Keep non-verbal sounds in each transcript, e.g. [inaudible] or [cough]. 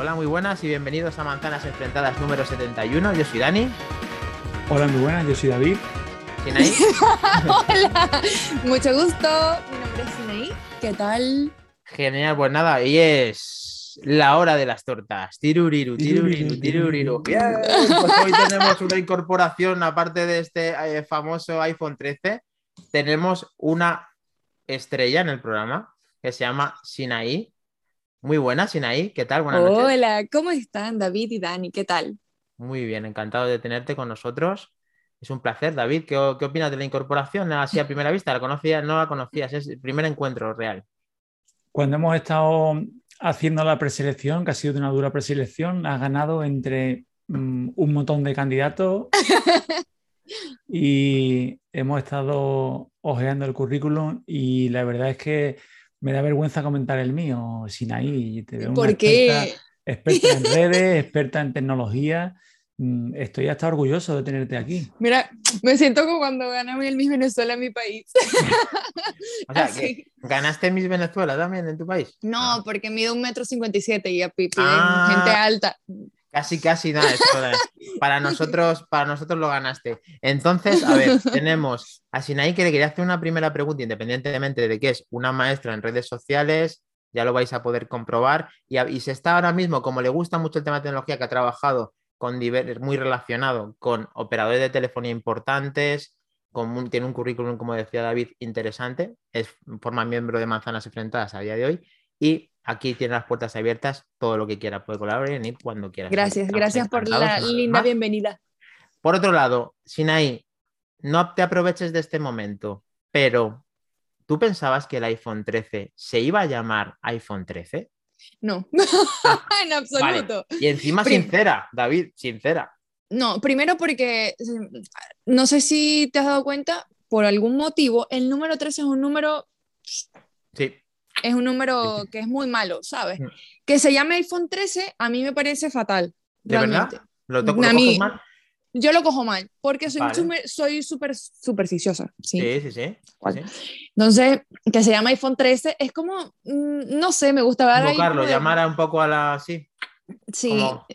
Hola, muy buenas y bienvenidos a Manzanas Enfrentadas número 71. Yo soy Dani. Hola, muy buenas, yo soy David. Sinaí. [laughs] Hola, mucho gusto. Mi nombre es Sinaí. ¿Qué tal? Genial, pues nada, hoy es la hora de las tortas. Tiruriru, tiruriru, tiruriru. Bien, pues hoy tenemos una incorporación, aparte de este eh, famoso iPhone 13, tenemos una estrella en el programa que se llama Sinaí. Muy buena, Sinaí. ¿Qué tal? Buenas noches. Hola, ¿cómo están David y Dani? ¿Qué tal? Muy bien, encantado de tenerte con nosotros. Es un placer, David. ¿Qué, qué opinas de la incorporación así a primera vista? ¿La conocías? No la conocías, es el primer encuentro real. Cuando hemos estado haciendo la preselección, que ha sido una dura preselección, has ganado entre mm, un montón de candidatos [laughs] y hemos estado hojeando el currículum y la verdad es que me da vergüenza comentar el mío, Sinaí. Te veo ¿Por qué? Experta, experta en redes, experta en tecnología. Mm, Estoy hasta orgulloso de tenerte aquí. Mira, me siento como cuando ganamos el Miss Venezuela en mi país. [laughs] O sea, que ganaste Miss Venezuela también en tu país. No, porque mido un metro cincuenta y siete y a pi- piden Ah. gente alta. Casi, casi nada. para, [laughs] nosotros, para nosotros lo ganaste. Entonces, a ver, [laughs] tenemos a Sinaí que le quería hacer una primera pregunta, independientemente de que es una maestra en redes sociales, ya lo vais a poder comprobar. Y, a- y se está ahora mismo, como le gusta mucho el tema de tecnología, que ha trabajado con muy relacionado con operadores de telefonía importantes, con un- tiene un currículum, como decía David, interesante, es, forma miembro de Manzanas Enfrentadas a día de hoy. Y aquí tiene las puertas abiertas, todo lo que quiera puede colaborar y venir cuando quiera. Gracias, Estamos gracias por la linda bienvenida. Por otro lado, Sinaí, no te aproveches de este momento, pero ¿tú pensabas que el iPhone 13 se iba a llamar iPhone 13? No, [laughs] Ah, en absoluto. Y encima Prim- sincera, David, sincera. No, primero porque mm, no sé si te has dado cuenta, por algún motivo, el número 13 es un número Sí, es un número que es muy malo, ¿sabes? Mm. Que se llame iPhone 13 a mí me parece fatal. ¿de realmente. verdad? ¿Lo, to- A lo coges mí- mal? Yo lo cojo mal, porque soy Vale. soy súper supersticiosa. ¿sí? Sí, sí, sí. ¿Cuál? sí. Entonces, que se llama iPhone 13 es como, mm, no sé, me gusta ver Invocarlo, de- llamar a un poco a la... Sí, Sí, como-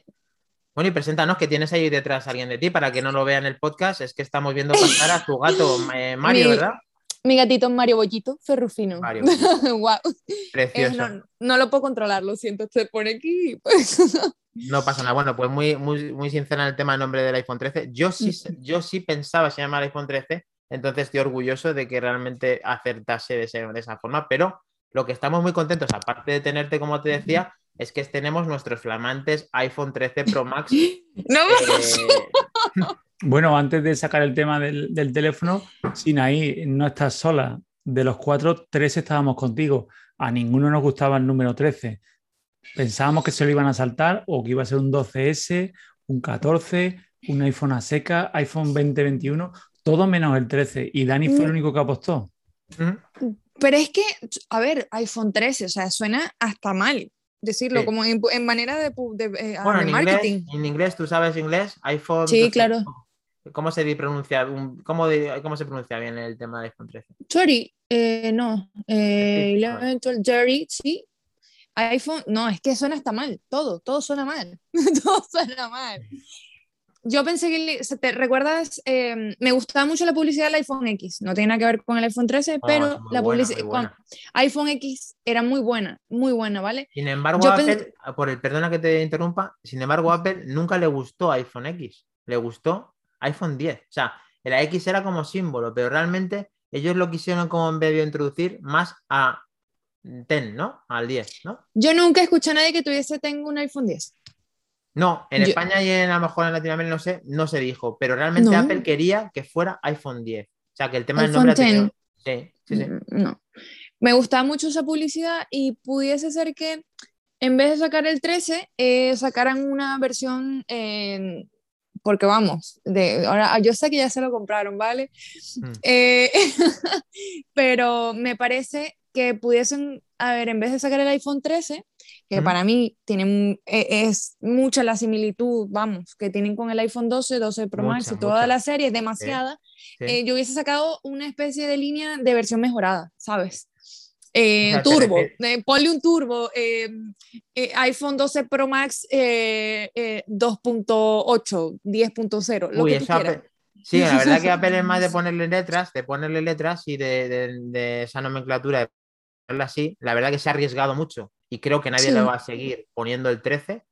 Bueno, y preséntanos que tienes ahí detrás a alguien de ti para que no lo vea en el podcast. Es que estamos viendo pasar a tu gato, [laughs] eh, Mario, Mi- ¿verdad? Mi gatito Mario Bollito, Ferrufino. Mario, [laughs] Guau. precioso. Eh, no, no lo puedo controlar, lo siento, se pone aquí. pues. No pasa nada. Bueno, pues muy, muy, muy sincera en el tema del nombre del iPhone 13. Yo sí, yo sí pensaba se llamar iPhone 13, entonces estoy orgulloso de que realmente acertase de, ese- de esa forma, pero lo que estamos muy contentos, aparte de tenerte, como te decía, es que tenemos nuestros flamantes iPhone 13 Pro Max. [gasps] No, eh, [laughs] Bueno, antes de sacar el tema del, del teléfono, Sinaí, no estás sola. De los cuatro, tres estábamos contigo. A ninguno nos gustaba el número 13. Pensábamos que se lo iban a saltar o que iba a ser un 12S, un 14, un iPhone a seca, iPhone 2021, todo menos el 13. Y Dani fue el Mm. único que apostó. Pero es que, a ver, iPhone 13, o sea, suena hasta mal decirlo, Sí. como en, en manera de, de, eh, Bueno, de en marketing. inglés, en inglés, ¿tú sabes inglés? iPhone. Sí, 13. claro. ¿Cómo se di- pronuncia? un- ¿Cómo, de- ¿Cómo se pronuncia bien el tema del iPhone 13? Sorry, eh, no. Eh, Sí, 11, 12, Jerry, sí. iPhone, no, es que suena hasta mal, todo, todo suena mal, [laughs] todo suena mal. Yo pensé que, ¿te recuerdas? Eh, me gustaba mucho la publicidad del iPhone X, no tiene nada que ver con el iPhone 13, Oh, pero la buena, publicidad, iPhone X era muy buena, muy buena, ¿vale? Sin embargo, Yo Apple, por el perdona que te interrumpa, sin embargo, Apple nunca le gustó iPhone X, le gustó iPhone 10. O sea, la X era como símbolo, pero realmente ellos lo quisieron como en de introducir más a 10, ¿no? Al 10, ¿no? Yo nunca escuché a nadie que tuviese tengo un iPhone 10. No, en Yo- España y en, a lo mejor en Latinoamérica no sé, no se dijo, pero realmente No. Apple quería que fuera iPhone 10. O sea, que el tema del nombre... ha 10. tenido- Sí, sí, sí. Mm, No. Me gustaba mucho esa publicidad y pudiese ser que en vez de sacar el 13, eh, sacaran una versión, en- porque vamos, de, ahora yo sé que ya se lo compraron, ¿vale? Mm. Eh, [laughs] pero me parece que pudiesen, a ver, en vez de sacar el iPhone 13, que Ujú. para mí tiene, mu- e- es mucha la similitud, vamos, que tienen con el iPhone 12, 12 Pro Max y toda mucha. la serie, es demasiada. Sí. Eh, yo hubiese sacado una especie de línea de versión mejorada, ¿sabes? eh, O sea, te turbo, eh, ponle un turbo, eh, eh, iPhone 12 Pro Max eh, eh, 2.8, 10.0, lo Uy, que tú quieras. Sí, la verdad que Apple es más de [laughs] ponerle letras, de ponerle letras y de, de- de esa nomenclatura, de ponerla así. La verdad que se ha arriesgado mucho y creo que nadie Sí. le va a seguir poniendo el 13.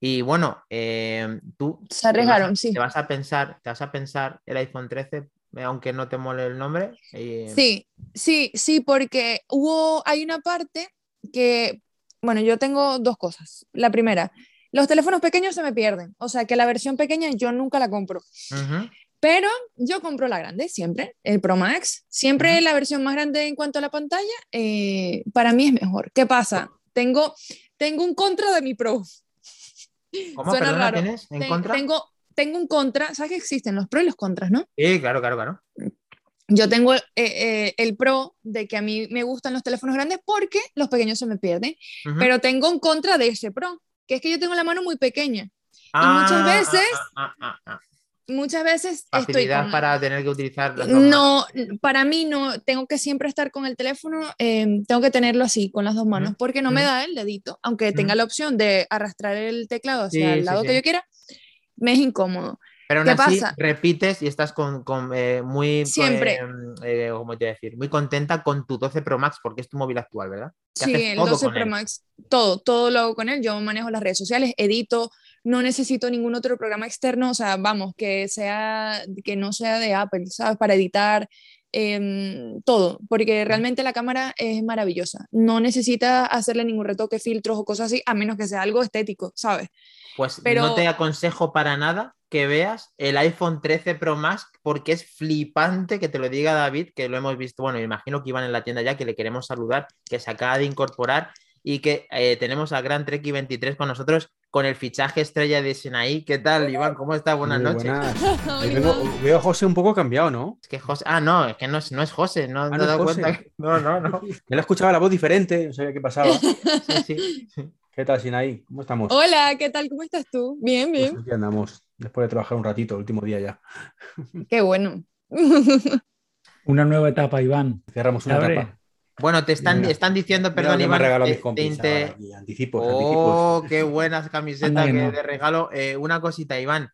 Y bueno, eh, tú Se te vas a- arriesgaron, sí. Te vas a pensar, te vas a pensar el iPhone 13, eh, aunque no te mole el nombre. Sí, sí, sí, porque hubo, hay una parte que, bueno, yo tengo dos cosas. La primera, los teléfonos pequeños se me pierden, o sea que la versión pequeña yo nunca la compro, Ujú. pero yo compro la grande siempre, el Pro Max, siempre Ujú. la versión más grande en cuanto a la pantalla, eh, para mí es mejor. ¿Qué pasa? Tengo, tengo un contra de mi Pro. ¿Cómo Suena perdona, raro. tienes en Ten- contra? Tengo, tengo un contra, ¿sabes que existen los pros y los contras, no? Sí, claro, claro, claro. Yo tengo eh, eh, el pro de que a mí me gustan los teléfonos grandes porque los pequeños se me pierden, Ujú. pero tengo un contra de ese pro, que es que yo tengo la mano muy pequeña. Ah, muchas veces ah, ah, ah, ah. Muchas veces estoy Facilidad con... para tener que utilizar las dos manos. No, para mí no, tengo que siempre estar con el teléfono, eh, tengo que tenerlo así, con las dos manos, Ujú, porque no me ujú. da el dedito, aunque tenga Ujú. la opción de arrastrar el teclado hacia Sí, el sí, lado sí. que yo quiera, me es incómodo. Pero aún ¿Qué así pasa? repites y estás con, con, eh, muy, Siempre. eh, eh, ¿cómo te voy a decir? Muy contenta con tu 12 Pro Max porque es tu móvil actual, ¿verdad? Sí, el todo 12 con Pro él. Max, todo, todo lo hago con él. Yo manejo las redes sociales, edito, no necesito ningún otro programa externo, o sea, vamos, que sea, que no sea de Apple, ¿sabes? Para editar, em, todo, porque realmente la cámara es maravillosa. No necesita hacerle ningún retoque, filtros o cosas así, a menos que sea algo estético, ¿sabes? Pues no Pero- te aconsejo para nada que veas el iPhone 13 Pro Max porque es flipante que te lo diga David, que lo hemos visto, bueno, imagino que iban en la tienda ya, que le queremos saludar, que se acaba de incorporar y que eh, tenemos al gran Treki 23 con nosotros con el fichaje estrella de Sinaí. ¿Qué tal, Iván? ¿Cómo estás? Buenas Muy noches. buenas. [laughs] Veo a José un poco cambiado, ¿no? Es que José. Ah, no, es que no es, no es José, no, no no dado José. cuenta. que- No, no, no. [laughs] Yo le escuchaba la voz diferente, no sabía qué pasaba. [laughs] Sí, sí, sí. ¿Qué tal, Sinaí? ¿Cómo estamos? Hola, ¿qué tal? ¿Cómo estás tú? Bien, Pues bien. aquí andamos, después de trabajar un ratito, el último día ya. Qué bueno. Una nueva etapa, Iván. Cerramos una etapa. Bueno, te están, Mira. están diciendo, perdón, me Iván. han regalado te- mis compis. te inte- ahora aquí, Anticipos, Oh, anticipos. qué buenas camisetas que de regalo. Eh, una cosita, Iván.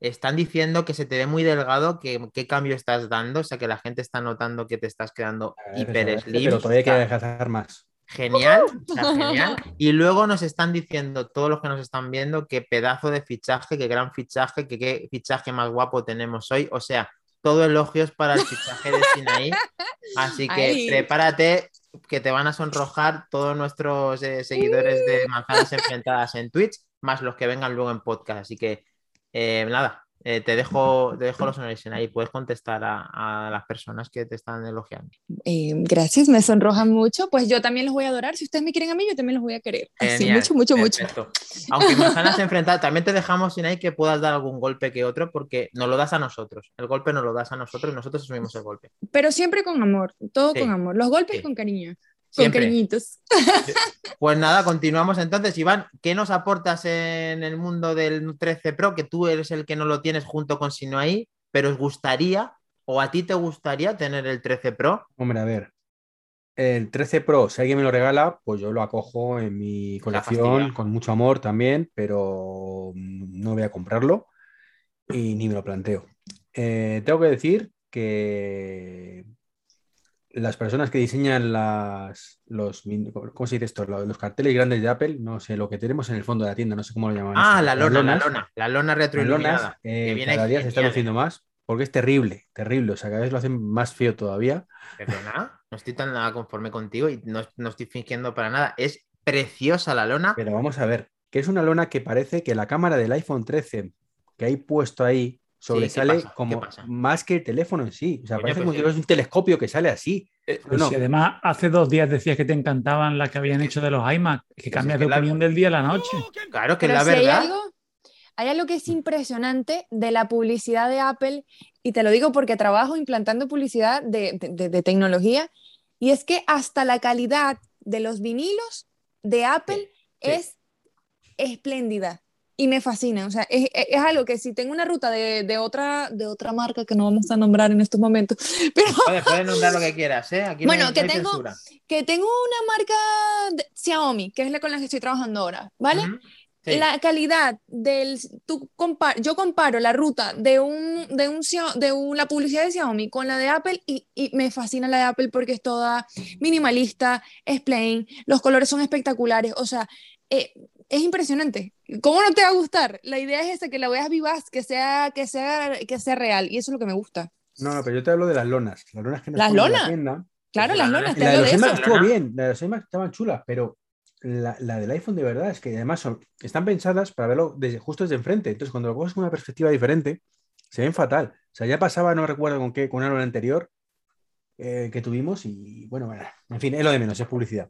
Están diciendo que se te ve muy delgado, que qué cambio estás dando, o sea que la gente está notando que te estás quedando ver, eso, hiper ver, slim. Pero todavía hay que más. Genial, o sea, genial. Y luego nos están diciendo, todos los que nos están viendo, qué pedazo de fichaje, qué gran fichaje, que qué fichaje más guapo tenemos hoy. O sea, todo elogios para el fichaje de Sinaí. [laughs] Así que prepárate, que te van a sonrojar todos nuestros eh, seguidores de Manzanas Enfrentadas en Twitch, más los que vengan luego en podcast. Así que eh, nada, eh, te, dejo, te dejo los honores Sinaí. Puedes contestar a, a las personas que te están elogiando. Eh, gracias, me sonrojan mucho. Pues yo también los voy a adorar. Si ustedes me quieren a mí, yo también los voy a querer. Así, mucho, mucho, mucho. perfecto. Aunque manzanas enfrentadas, también te dejamos sin ahí que puedas dar algún golpe que otro, porque nos lo das a nosotros. El golpe nos lo das a nosotros y nosotros asumimos el golpe. Pero siempre con amor, todo Sí. con amor. Los golpes Sí. con cariño, Siempre. con cariñitos. [laughs] Pues nada, continuamos entonces. Iván, ¿qué nos aportas en el mundo del 13 Pro? Que tú eres el que no lo tienes junto con Sinoai, pero os gustaría, o a ti te gustaría tener el 13 Pro. Hombre, a ver. El 13 Pro, si alguien me lo regala, pues yo lo acojo en mi colección con mucho amor también, pero no voy a comprarlo y ni me lo planteo. Eh, tengo que decir que las personas que diseñan las, los, ¿cómo se dice esto? Los, carteles grandes de Apple, no sé, lo que tenemos en el fondo de la tienda, no sé cómo lo llaman. Ah, esto, la lona, la lona, la lona retroiluminada. eh, cada día se está genial, luciendo ¿eh? más porque es terrible, terrible. O sea, cada vez lo hacen más feo todavía. Perdona, no estoy tan nada conforme contigo y no, no estoy fingiendo para nada. Es preciosa la lona. Pero vamos a ver, que es una lona que parece que la cámara del iPhone 13 que hay puesto ahí sobresale? ¿Qué como más que el teléfono en sí. O sea, parece como sí. si fuera un telescopio que sale así. Pues no. si además hace dos días decías que te encantaban las que habían hecho de los iMac, que cambias de la- opinión del día a la noche. Claro que es Pero la si hay verdad. algo, hay algo que es impresionante de la publicidad de Apple, y te lo digo porque trabajo implantando publicidad de, de- de- de tecnología, y es que hasta la calidad de los vinilos de Apple sí. es espléndida. Y me fascina. O sea, es, es- es algo que si tengo una ruta de, de otra, de otra marca que no vamos a nombrar en estos momentos, [laughs] pero Puedes, puedes nombrar lo que quieras, ¿eh? Aquí no Bueno, hay- que no tengo- censura. que tengo una marca de Xiaomi, que es la con la que estoy trabajando ahora, ¿vale? Ujú. Sí. La calidad del, tú compa- yo comparo la ruta de un, de un, de un- la publicidad de Xiaomi con la de Apple y, y me fascina la de Apple porque es toda minimalista, es plain, los colores son espectaculares, o sea, eh, es impresionante. ¿Cómo no te va a gustar? La idea es esa, que la veas vivaz, que sea, que sea, que sea real y eso es lo que me gusta. No, no, pero yo te hablo de las lonas. Las lonas que nos ¿Las en la lonas? tienda. Claro, las la lonas, La de los iMac estuvo Lona. bien, la de los iMac estaban chulas, pero la, la del iPhone de verdad es que además son- están pensadas para verlo desde, justo desde enfrente. Entonces, cuando lo coges con una perspectiva diferente, se ven fatal. O sea, ya pasaba, no recuerdo con qué, con una lona anterior eh, que tuvimos y bueno, bueno, en fin, es lo de menos, es publicidad.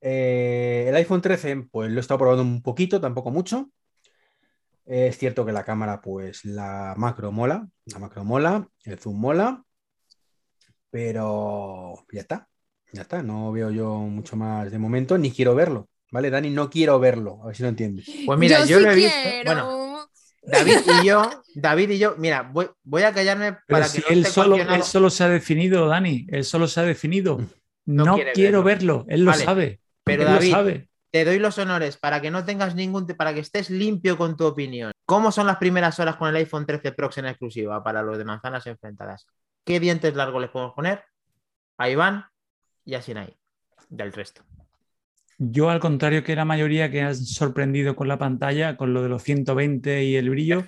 Eh, el iPhone 13, pues lo he estado probando un poquito, tampoco mucho. Es cierto que la cámara, pues la macro mola, la macro mola, el zoom mola, pero ya está, ya está, no veo yo mucho más de momento, ni quiero verlo, ¿vale, Dani? No quiero verlo, a ver si lo entiendes. Pues mira, yo, sí lo he visto. quiero. Bueno, David y yo, David y yo, mira, voy, voy a callarme Pero para si que no él, esté solo, él solo se ha definido, Dani, él solo se ha definido. No quiero verlo, él lo Vale, sabe. Pero David, sabe. te doy los honores para que no tengas ningún, para que estés limpio con tu opinión. ¿Cómo son las primeras horas con el iPhone 13 Pro en exclusiva para los de manzanas enfrentadas? ¿Qué dientes largos les podemos poner? A Iván y a Sinai. Del resto. Yo, al contrario que la mayoría que han sorprendido con la pantalla, con lo de los 120 y el brillo,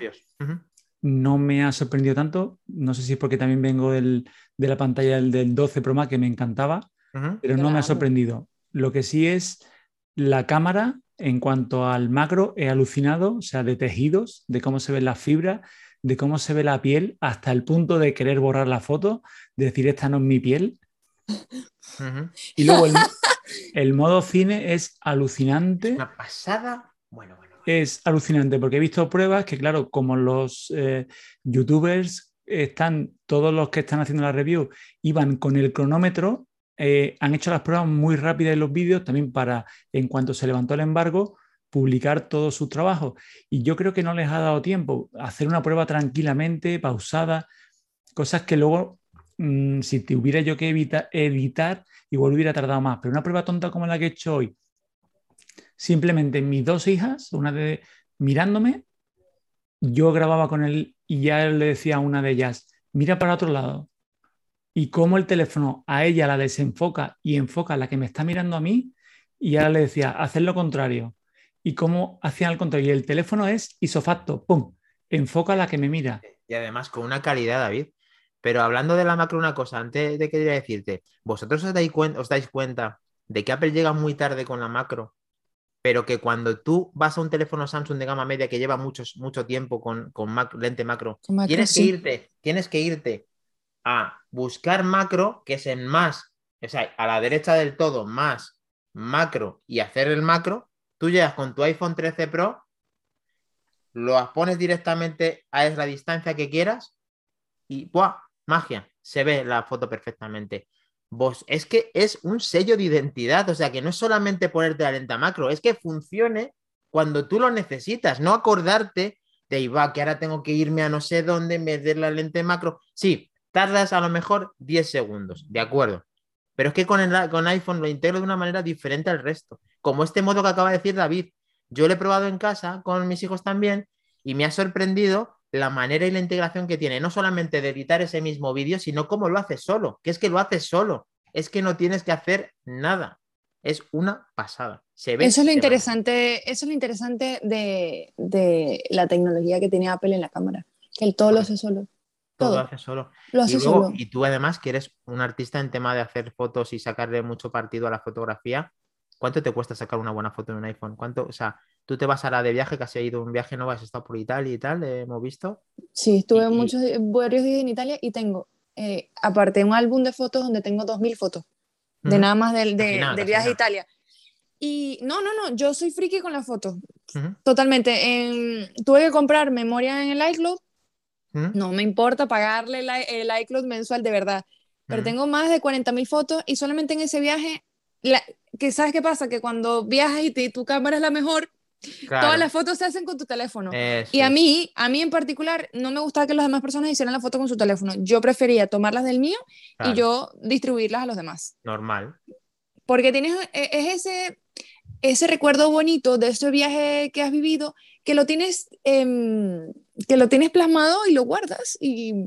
no me ha sorprendido tanto. No sé si es porque también vengo del- de la pantalla del, del 12 Pro Max que me encantaba, pero no me ha sorprendido. Lo que sí es la cámara, en cuanto al macro, he alucinado, o sea, de tejidos, de cómo se ven las fibras, de cómo se ve la piel, hasta el punto de querer borrar la foto, de decir, esta no es mi piel. Y luego el, [laughs] el modo cine es alucinante. Una pasada. Bueno, bueno. bueno. Es alucinante porque he visto pruebas que, claro, como los eh, youtubers están, todos los que están haciendo la review, iban con el cronómetro, eh, han hecho las pruebas muy rápidas en los vídeos también para, en cuanto se levantó el embargo, publicar todos sus trabajos. Y yo creo que no les ha dado tiempo hacer una prueba tranquilamente, pausada, cosas que luego, mm, si te hubiera yo que evita- editar, igual hubiera tardado más. Pero una prueba tonta como la que he hecho hoy, simplemente mis dos hijas, una de mirándome, yo grababa con él y ya le decía a una de ellas, mira para otro lado. Y cómo el teléfono a ella la desenfoca y enfoca a la que me está mirando a mí, y ahora le decía, hacer lo contrario. Y cómo hacían al contrario. Y el teléfono es isofacto, ¡pum! Enfoca a la que me mira. Y además con una calidad, David. Pero hablando de la macro, una cosa, antes de que quería decirte, ¿vosotros os dais, os dais cuenta de que Apple llega muy tarde con la macro? Pero que cuando tú vas a un teléfono Samsung de gama media que lleva muchos, mucho tiempo con, con mac- lente macro, tienes que irte, tienes que irte a buscar macro, que es en más, o sea, a la derecha del todo, más macro y hacer el macro. Tú llegas con tu iPhone 13 Pro, lo pones directamente a la distancia que quieras y ¡buah! Magia, se ve la foto perfectamente. Vos, es que es un sello de identidad, o sea que no es solamente ponerte la lenta macro, es que funcione cuando tú lo necesitas, no acordarte de va, que ahora tengo que irme a no sé dónde, meter la lente macro. Sí, tardas a lo mejor 10 segundos, de acuerdo. Pero es que con, el, con iPhone lo integro de una manera diferente al resto. Como este modo que acaba de decir David. Yo lo he probado en casa con mis hijos también y me ha sorprendido la manera y la integración que tiene, no solamente de editar ese mismo vídeo, sino cómo lo hace solo, que es que lo hace solo, es que no tienes que hacer nada, es una pasada. Se ve Eso es lo interesante, eso es lo interesante de, de la tecnología que tiene Apple en la cámara, que él todo lo hace solo. Todo Todo. lo hace solo. Lo Y, hace luego- solo. y tú además que eres un artista en tema de hacer fotos y sacarle mucho partido a la fotografía, ¿cuánto te cuesta sacar una buena foto en un iPhone? ¿Cuánto, o sea, tú te vas ahora de viaje, que has ido un viaje, ¿no? Has estado por Italia y tal, eh, hemos visto. Sí, estuve y- muchos, varios días en Italia y tengo, eh, aparte, un álbum de fotos donde tengo 2.000 fotos, de Ujú, nada más del, de, nada, del viaje a. Italia. Y no, no, no, yo soy friki con las fotos, ujú, totalmente. En- tuve que comprar memoria en el iCloud, no me importa pagarle el, iCloud mensual de verdad, pero tengo más de 40.000 fotos y solamente en ese viaje, la, que ¿sabes qué pasa? Que cuando viajas y te- tu cámara es la mejor, Claro, Todas las fotos se hacen con tu teléfono. eso Y a mí, a mí en particular, no me gustaba que las demás personas hicieran la foto con su teléfono. Yo prefería tomarlas del mío Claro, y yo distribuirlas a los demás. Normal. Porque tienes, e- es ese, ese recuerdo bonito de ese viaje que has vivido, que lo tienes, em, que lo tienes plasmado y lo guardas. Y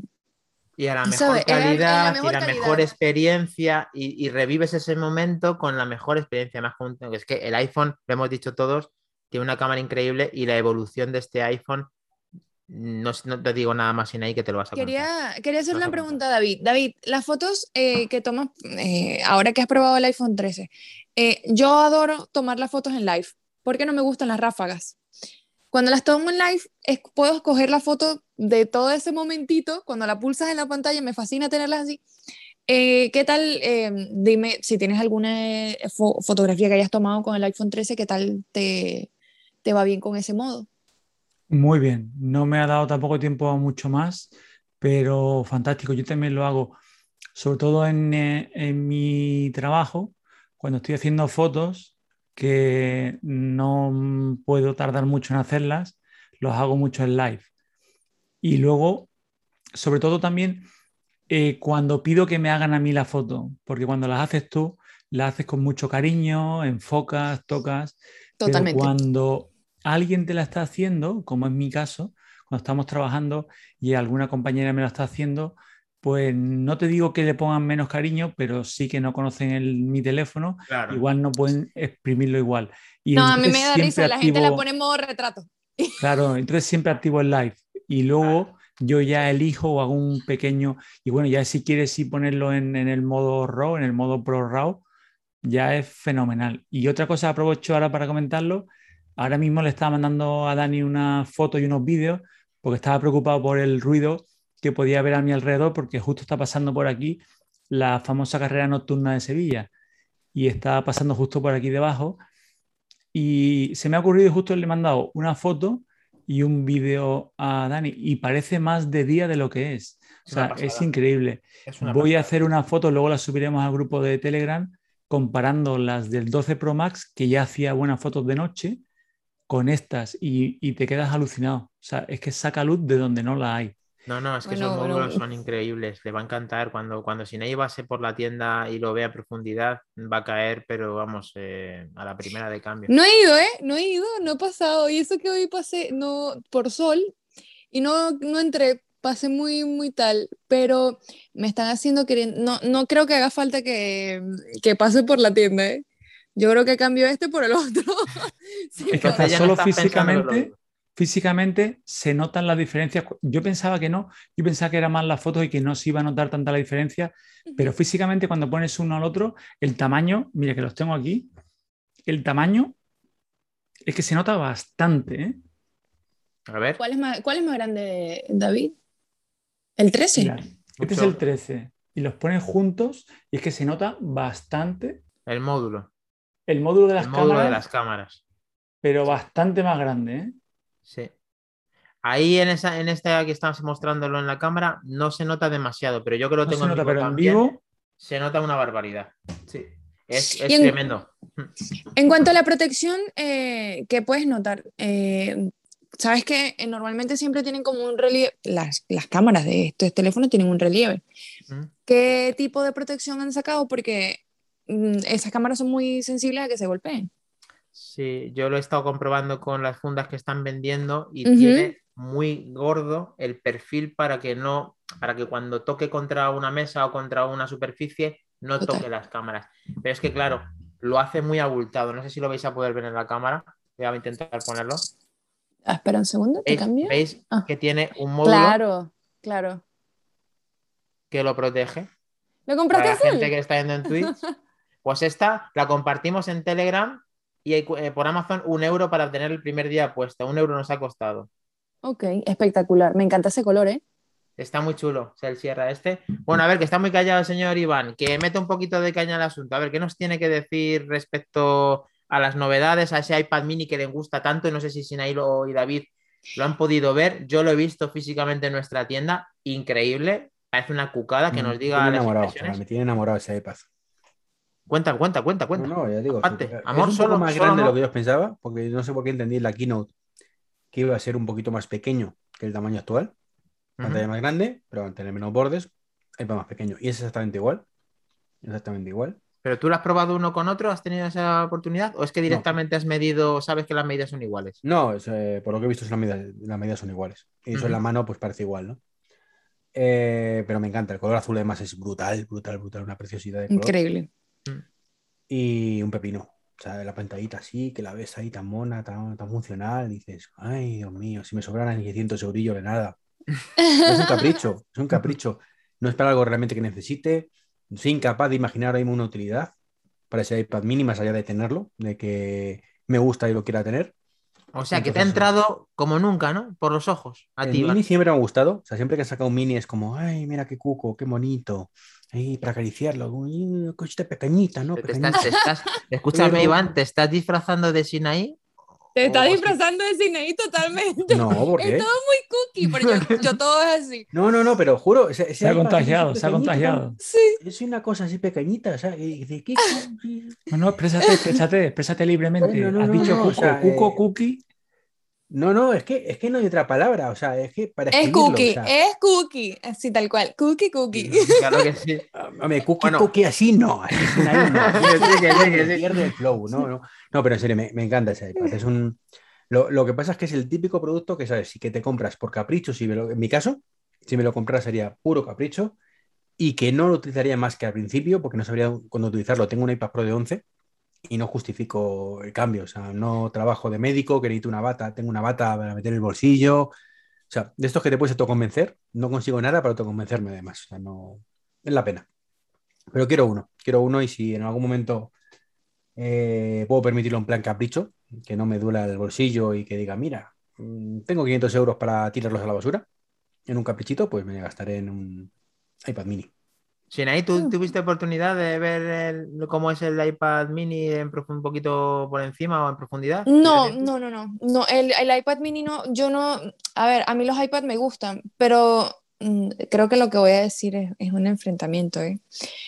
Y a la mejor la calidad mejor y la calidad. mejor experiencia y, y revives ese momento con la mejor experiencia. Más con- es que el iPhone, lo hemos dicho todos, tiene una cámara increíble y la evolución de este iPhone, no, no te digo nada más sin ahí que te lo vas a contar. quería, quería hacer una pregunta a David. David, las fotos eh, que tomas, eh, ahora que has probado el iPhone 13, eh, yo adoro tomar las fotos en live, porque no me gustan las ráfagas. Cuando las tomo en live, es- puedo escoger la foto de todo ese momentito, cuando la pulsas en la pantalla, me fascina tenerlas así. Eh, ¿Qué tal? eh, dime si tienes alguna eh, fo- fotografía que hayas tomado con el iPhone 13, ¿qué tal te, te va bien con ese modo? Muy bien, no me ha dado tampoco tiempo a mucho más, pero fantástico. Yo también lo hago, sobre todo en, eh, en mi trabajo, cuando estoy haciendo fotos que no puedo tardar mucho en hacerlas, los hago mucho en live. Y luego, sobre todo también eh, cuando pido que me hagan a mí la foto, porque cuando las haces tú, las haces con mucho cariño, enfocas, tocas. Pero Totalmente. cuando alguien te la está haciendo, como en mi caso, cuando estamos trabajando y alguna compañera me la está haciendo, pues no te digo que le pongan menos cariño, pero sí que no conocen el- mi teléfono, Claro. igual no pueden exprimirlo igual. Y No, a mí me da risa, la gente la pone en modo retrato. [laughs] Claro, entonces siempre activo el live y luego yo ya elijo o hago un pequeño, y bueno, ya si quieres sí ponerlo en, en el modo RAW, en el modo Pro RAW, ya es fenomenal. Y otra cosa aprovecho ahora para comentarlo, ahora mismo le estaba mandando a Dani una foto y unos vídeos porque estaba preocupado por el ruido que podía haber a mi alrededor porque justo está pasando por aquí la famosa carrera nocturna de Sevilla y está pasando justo por aquí debajo y se me ha ocurrido y justo le he mandado una foto y un vídeo a Dani y parece más de día de lo que es. O sea, es increíble. Es Voy a hacer una foto, luego la subiremos al grupo de Telegram comparando las del 12 Pro Max, que ya hacía buenas fotos de noche, con estas y, y te quedas alucinado. O sea, es que saca luz de donde no la hay. No, no, es que Bueno, esos bueno. módulos son [laughs] increíbles, le va a encantar. Cuando, cuando Sinei pase por la tienda y lo vea a profundidad, va a caer, pero vamos, eh, a la primera de cambio. No he ido, ¿eh? No he ido, no he pasado. Y eso que hoy pasé no, por sol y no, no entré, pasé muy, muy tal. Pero me están haciendo querer. No, no creo que haga falta que, que pase por la tienda, ¿eh? Yo creo que cambio este por el otro. [laughs] Sí, Es que Entonces hasta ya no solo físicamente. Físicamente se notan las diferencias. Yo pensaba que no, yo pensaba que era más las fotos y que no se iba a notar tanta la diferencia, pero físicamente cuando pones uno al otro, el tamaño, mira que los tengo aquí, el tamaño es que se nota bastante, ¿eh? A ver, ¿Cuál es más, cuál es más grande, David? ¿El 13? Mira, este es el 13 y los pones juntos y es que se nota bastante el módulo, el módulo de las el módulo cámaras, de las cámaras. pero bastante más grande, ¿eh? Sí. Ahí en esa, en esta que estamos mostrándolo en la cámara, no se nota demasiado, pero yo que lo No tengo se nota, en vivo pero en también, vivo se nota una barbaridad. Sí. Es, es en- tremendo. En cuanto a la protección, eh, ¿qué puedes notar? Eh, Sabes que eh, normalmente siempre tienen como un relieve, las, las cámaras de estos teléfonos tienen un relieve. Mm. ¿Qué tipo de protección han sacado? Porque mm, esas cámaras son muy sensibles a que se golpeen. Sí, yo lo he estado comprobando con las fundas que están vendiendo y tiene muy gordo el perfil para que no, para que cuando toque contra una mesa o contra una superficie no Total. toque las cámaras. Pero es que claro, lo hace muy abultado. No sé si lo vais a poder ver en la cámara. Voy a intentar ponerlo. Ah, espera un segundo, ¿te ¿Veis, cambio? veis Ah. que tiene un módulo Claro, claro. que lo protege? ¿Lo Para compraste la azul? gente que está viendo en Twitch. [laughs] Pues esta la compartimos en Telegram y hay, eh, por Amazon un euro para tener el primer día puesto. Un euro nos ha costado. Ok, espectacular. Me encanta ese color, ¿eh? Está muy chulo, el Sierra este. Bueno, a ver, que está muy callado el señor Iván, que mete un poquito de caña al asunto. A ver, ¿qué nos tiene que decir respecto a las novedades, a ese iPad mini que le gusta tanto? No sé si Sinailo y David lo han podido ver. Yo lo he visto físicamente en nuestra tienda. Increíble. Parece una cucada que nos Me diga tiene las enamorado, impresiones. me tiene enamorado ese iPad. Cuenta, cuenta, cuenta, cuenta. No, no, ya digo. Aparte, sí, amor es un solo- poco más solo grande de lo que yo pensaba, porque no sé por qué entendí en la keynote que iba a ser un poquito más pequeño que el tamaño actual. Pantalla más grande, pero van a tener menos bordes, iPad más pequeño. Y es exactamente igual. Exactamente igual. ¿Pero tú lo has probado uno con otro? ¿Has tenido esa oportunidad? ¿O es que directamente has medido, sabes que las medidas son iguales? No, es, eh, por lo que he visto, son las medidas, las medidas son iguales. Y eso en la mano, pues parece igual, ¿no? Eh, pero me encanta. El color azul, además, es brutal, brutal, brutal. Una preciosidad de color. Increíble. Y un pepino. O sea, la pantallita así, que la ves ahí tan mona, tan, tan funcional. Dices, ay, Dios mío, si me sobraran 600 eurillos de nada. Es un capricho, es un capricho. No es para algo realmente que necesite. Soy incapaz de imaginar ahora mismo una utilidad para ese iPad mini, más allá de tenerlo, de que me gusta y lo quiera tener. O sea, que te ha entrado como nunca, ¿no? Por los ojos. A El ti, mini siempre me ha gustado. O sea, siempre que he sacado un mini es como, ay, mira qué cuco, qué bonito. Ay, para acariciarlo. Una cosita pequeñita, ¿no? Te Pequeñita. estás- te estás- [laughs] escúchame, Pero- Iván, ¿te estás disfrazando de Sinaí? Te estás Oh, disfrazando de Sinaí totalmente. No, ¿por Es todo muy cookie, pero yo, yo [laughs] todo es así. No, no, no, pero juro. ese- ese Se ha contagiado, se ha contagiado. Sí. Es una cosa así pequeñita, o sea, y de qué? [laughs] No, no, exprésate, exprésate, exprésate libremente. Bueno, no, Has no, dicho no, o cuco, sea, cuco, eh, cookie. No, no, es que, es que no hay otra palabra, o sea, es que para Es cookie, o sea, es cookie. Así tal cual. Cookie, cookie. Claro que [laughs] sí. Hombre, cookie, Bueno. cookie así no, así sin ahí no. [laughs] Pierde el flow, no, no. No, pero en serio, me, me encanta ese iPad. Es un... lo, lo que pasa es que es el típico producto que, ¿sabes? Si que te compras por capricho, si me lo- en mi caso, si me lo comprara sería puro capricho y que no lo utilizaría más que al principio porque no sabría cuándo utilizarlo. Tengo un iPad Pro de 11 y no justifico el cambio. O sea, no trabajo de médico, que necesito una bata, tengo una bata para meter el bolsillo. O sea, de estos que te puedes autoconvencer, no consigo nada para autoconvencerme además. O sea, no... Es la pena. Pero quiero uno, quiero uno y si en algún momento eh, puedo permitirlo en plan capricho, que no me duela el bolsillo y que diga, mira, mm, tengo 500 euros para tirarlos a la basura, en un caprichito, pues me gastaré en un iPad mini. Sinaí, Mm. ¿tú tuviste oportunidad de ver el- cómo es el iPad mini en un poquito por encima o en profundidad? No, no, no, no. No, el, el iPad mini no, yo no. A ver, a mí los iPads me gustan, pero mm, creo que lo que voy a decir es, es un enfrentamiento, ¿eh?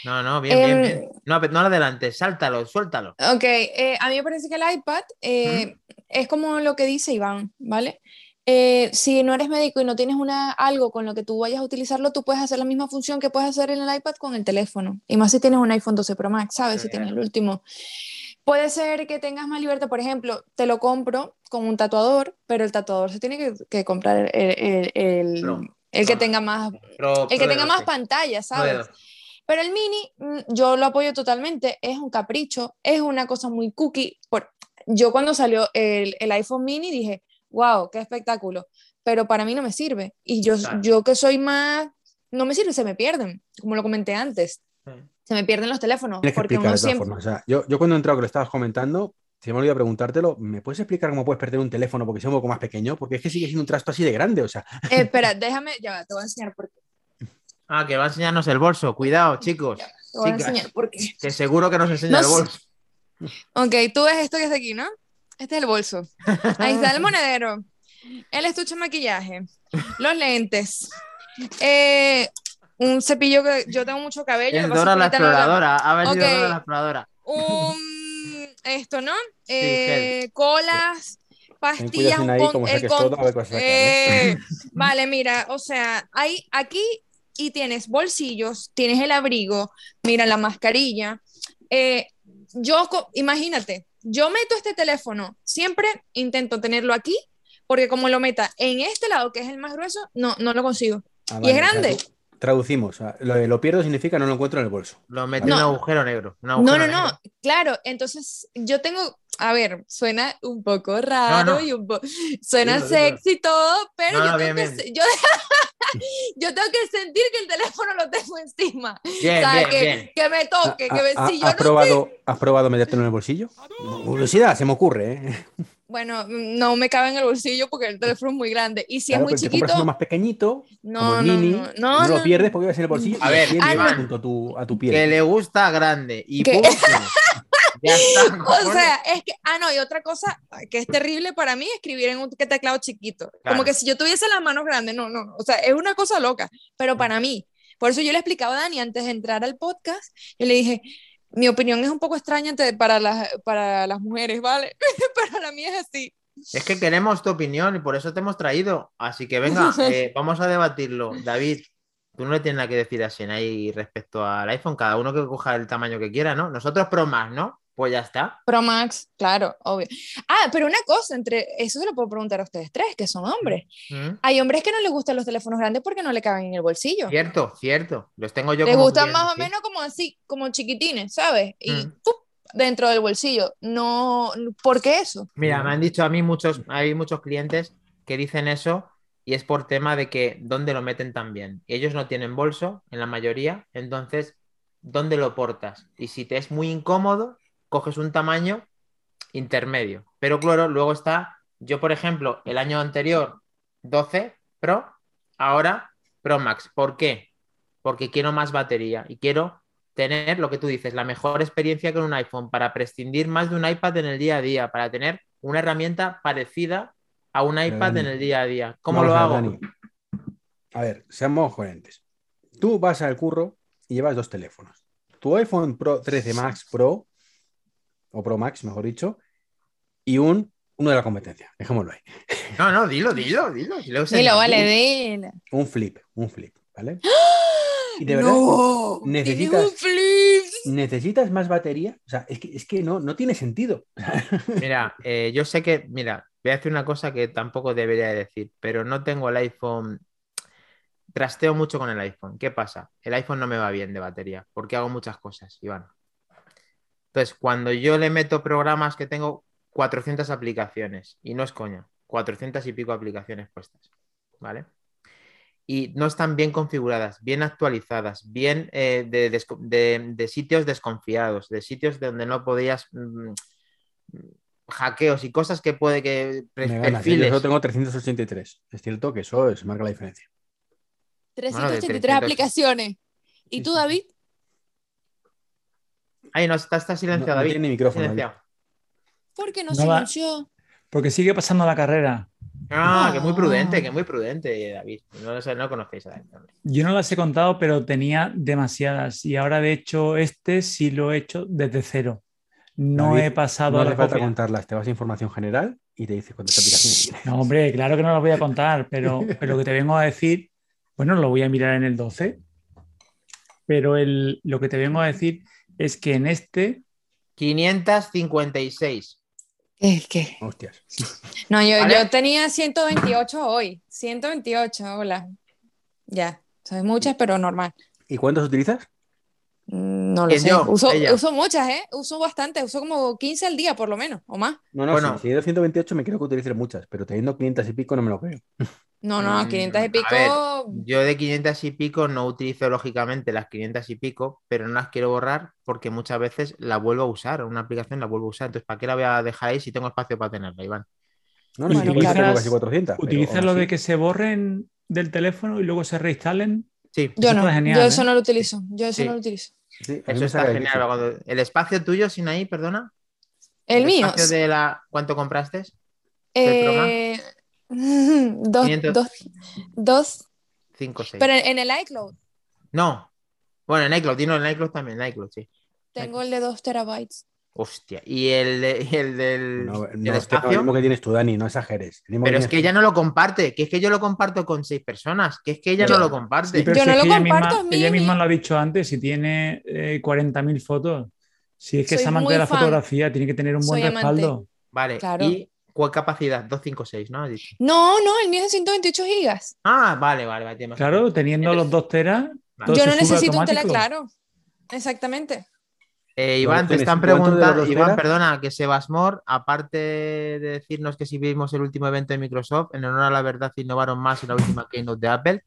No, no, bien, bien, Em, bien. No, pero no adelante, sáltalo, suéltalo. Ok, eh, a mí me parece que el iPad eh, es como lo que dice Iván, ¿vale? Eh, si no eres médico y no tienes una, algo con lo que tú vayas a utilizarlo, tú puedes hacer la misma función que puedes hacer en el iPad con el teléfono. Y más si tienes un iPhone 12 Pro Max, ¿sabes? Si tienes el último. Puede ser que tengas más libertad, por ejemplo, te lo compro con un tatuador, pero el tatuador se tiene que, que comprar el, el- el- que tenga más, el que tenga más 12, pantalla, ¿sabes? 12. Pero el mini, mm, yo lo apoyo totalmente, es un capricho, es una cosa muy cookie. Por... Yo cuando salió el, el iPhone mini dije, wow, qué espectáculo, pero para mí no me sirve. Y yo, Claro. yo que soy más, no me sirve, se me pierden, como lo comenté antes, Sí. se me pierden los teléfonos, Tienes que porque explicar uno de todas siempre... formas. O sea, yo, yo cuando he entrado que lo estabas comentando, se me olvidado preguntártelo, ¿me puedes explicar cómo puedes perder un teléfono porque sea un poco más pequeño? Porque es que sigue siendo un trasto así de grande, o sea, Eh, espera, déjame, ya va, te voy a enseñar por qué. Ah, que va a enseñarnos el bolso. Cuidado, chicos. Te voy a enseñar por qué. que seguro que nos enseña No el sé. bolso. Ok, tú ves esto que está aquí, ¿no? Este es el bolso. Ahí está el [laughs] monedero, el estuche de maquillaje, los lentes, eh, un cepillo que yo tengo mucho cabello. Es Dora la exploradora. Ha venido Ok. Dora la exploradora. Un, esto, ¿no? Eh, colas, pastillas, ahí, con- el con- todo, sacar, ¿eh? [laughs] vale, mira, o sea, hay aquí y tienes bolsillos, tienes el abrigo, mira la mascarilla. Eh, yo, imagínate, yo meto este teléfono, siempre intento tenerlo aquí, porque como lo meta en este lado, que es el más grueso, no, no lo consigo. Ah, ¿Y es vale, o sea, grande? traducimos, lo pierdo significa no lo encuentro en el bolso. Lo metí en No. un agujero negro. un No, no, negro. no, claro, entonces yo tengo, a ver, suena un poco raro no. y un poco, suena dilo. sexy y todo, pero No, yo, no, tengo bien, que, bien. yo, [laughs] yo tengo que sentir que el teléfono lo tengo encima, Bien, o sea, bien, que, bien. que me toque, que me- ¿Ha- ha- si yo ¿Has no probado, ¿Has probado metértelo en el bolsillo? Curiosidad, se me ocurre, ¿eh? Bueno, no me cabe en el bolsillo porque el teléfono es muy grande. Y si Claro, es muy chiquito, uno más pequeñito, no, como el no, mini, no, no, no, no, lo pierdes porque vas en el bolsillo A ver, a tu, a tu piel. Que le gusta grande. Y. [laughs] ya está. [laughs] O sea, es que, ah, no, y otra cosa que es terrible para mí, escribir en un teclado chiquito. Claro. Como que si yo tuviese las manos grandes, no, no, no, o sea, es una cosa loca, pero para mí. Por eso yo le explicaba a Dani antes de entrar al podcast, yo le dije, mi opinión es un poco extraña para las, para las mujeres, ¿vale? [laughs] Pero la mía es así. Es que queremos tu opinión y por eso te hemos traído. Así que venga, [laughs] eh, vamos a debatirlo. David, tú no le tienes nada que decir a Sinai respecto al iPhone. Cada uno que coja el tamaño que quiera, ¿no? Nosotros Pro Max, ¿no? Pues ya está. Pro Max, claro, obvio. Ah, pero una cosa, entre eso se lo puedo preguntar a ustedes tres, que son hombres. ¿Mm? Hay hombres que no les gustan los teléfonos grandes porque no le caben en el bolsillo. Cierto, cierto. Los tengo yo Les como gustan clientes, más o sí. menos como así, como chiquitines, ¿sabes? Y Mm. ¡pup! dentro del bolsillo. No, ¿por qué eso? Mira, me han dicho a mí muchos, hay muchos clientes que dicen eso y es por tema de que dónde lo meten también. Ellos no tienen bolso en la mayoría, entonces, ¿dónde lo portas? Y si te es muy incómodo, coges un tamaño intermedio. Pero claro, luego está, yo por ejemplo, el año anterior 12 Pro, ahora Pro Max. ¿Por qué? Porque quiero más batería y quiero tener lo que tú dices, la mejor experiencia con un iPhone para prescindir más de un iPad en el día a día, para tener una herramienta parecida a un iPad Dani, en el día a día. ¿Cómo lo hago? Dani. A ver, seamos coherentes. Tú vas al curro y llevas dos teléfonos. Tu iPhone Pro 13 Max Pro, o Pro Max, mejor dicho, y un, uno de la competencia. Dejémoslo ahí. [laughs] No, no, dilo, dilo, dilo. dilo, Dilo, vale, dilo. Un flip, un flip, ¿vale? [gasps] Y de verdad, no, necesitas- un flip. ¿necesitas más batería? O sea, es que, es que no, no tiene sentido. [laughs] Mira, eh, yo sé que, mira, voy a decir una cosa que tampoco debería de decir, pero no tengo el iPhone. Trasteo mucho con el iPhone. ¿Qué pasa? El iPhone no me va bien de batería, porque hago muchas cosas, Iván. Entonces, cuando yo le meto programas que tengo 400 aplicaciones, y no es coña, 400 y pico aplicaciones puestas, ¿vale? Y no están bien configuradas, bien actualizadas, bien eh, de, desco- de- de sitios desconfiados, de sitios donde no podías mm, hackeos y cosas que puede que pre- Me ganas. Yo perfiles. solo tengo 383. Es cierto que eso es, marca la diferencia. 383 300. aplicaciones. ¿Y Sí, tú. David? Ahí no, está, está silenciado, No- no David. tiene micrófono, Silenciado. ¿Por qué no, No va- silenció? Porque sigue pasando la carrera. Ah, que muy prudente, que muy prudente, David. No, lo sé, no conocéis a David. Yo no las he contado, pero tenía demasiadas. Y ahora, de hecho, este sí lo he hecho desde cero. No David, he pasado No a hace la falta contarlas, te vas a información general y te dice cuántas aplicaciones tienes. No, hombre, claro que no lo voy a contar, pero, [laughs] pero lo que te vengo a decir, bueno, lo voy a mirar en el 12, pero el, lo que te vengo a decir es que en este, 556. Es que. Hostias. No, yo, ¿Vale? yo tenía 128 hoy. 128, hola. Ya. Son muchas, pero normal. ¿Y cuántos utilizas? Mm, No lo ¿Quién, sé. yo? Uso, Ella. uso muchas, ¿eh? Uso bastante. Uso como 15 al día, por lo menos, o más. No, no, Bueno. sí, si he ido 128 me creo que utilices muchas, pero teniendo 500 y pico no me lo creo. No, no, Mm, 500 y a pico. ver, Yo de 500 y pico no utilizo lógicamente las 500 y pico, pero no las quiero borrar porque muchas veces la vuelvo a usar, una aplicación la vuelvo a usar. Entonces, ¿para qué la voy a dejar ahí si tengo espacio para tenerla, Iván? No, no, tengo casi 400. pero ¿utilizas aún lo de que se borren del teléfono y luego se reinstalen? Sí, Yo Eso no, está genial, yo ¿eh? eso no lo utilizo. Yo eso Sí. no lo utilizo. Sí, eso está genial. Cuando- El espacio tuyo, sin ahí, perdona. El mío. espacio de la... ¿Cuánto compraste? Eh, [laughs] dos, 500. dos, dos, 5 6. pero en, el iCloud No. Bueno, en iCloud, no, en iCloud también, en iCloud, sí. tengo el de 2 terabytes. Hostia. ¿Y el, de- y el del No, no, es no, espacio? el mismo que tienes tú, Dani, no exageres. El Pero es que tú. ella no lo comparte, que es que yo lo comparto con seis personas, que es que ella Yo- no lo comparte. Sí, pero Yo si no es lo que ella comparto, misma, es ella misma lo ha dicho antes, si tiene eh, 40.000 fotos, si es que Soy es amante de la fan. fotografía, tiene que tener un buen Soy amante. respaldo. Vale, Claro. ¿y cuál capacidad? 256, ¿no? No, no, el mío es de 128 gigas. Ah, vale, vale, vale. Claro, teniendo los 2 teras, Vale. Yo no necesito un automático. claro. Exactamente. Eh, Iván, te están ¿cuánto de los preguntando, Iván, perdona, que Sebasmor, aparte de decirnos que si vimos el último evento de Microsoft, en honor a la verdad innovaron más en la última keynote de Apple.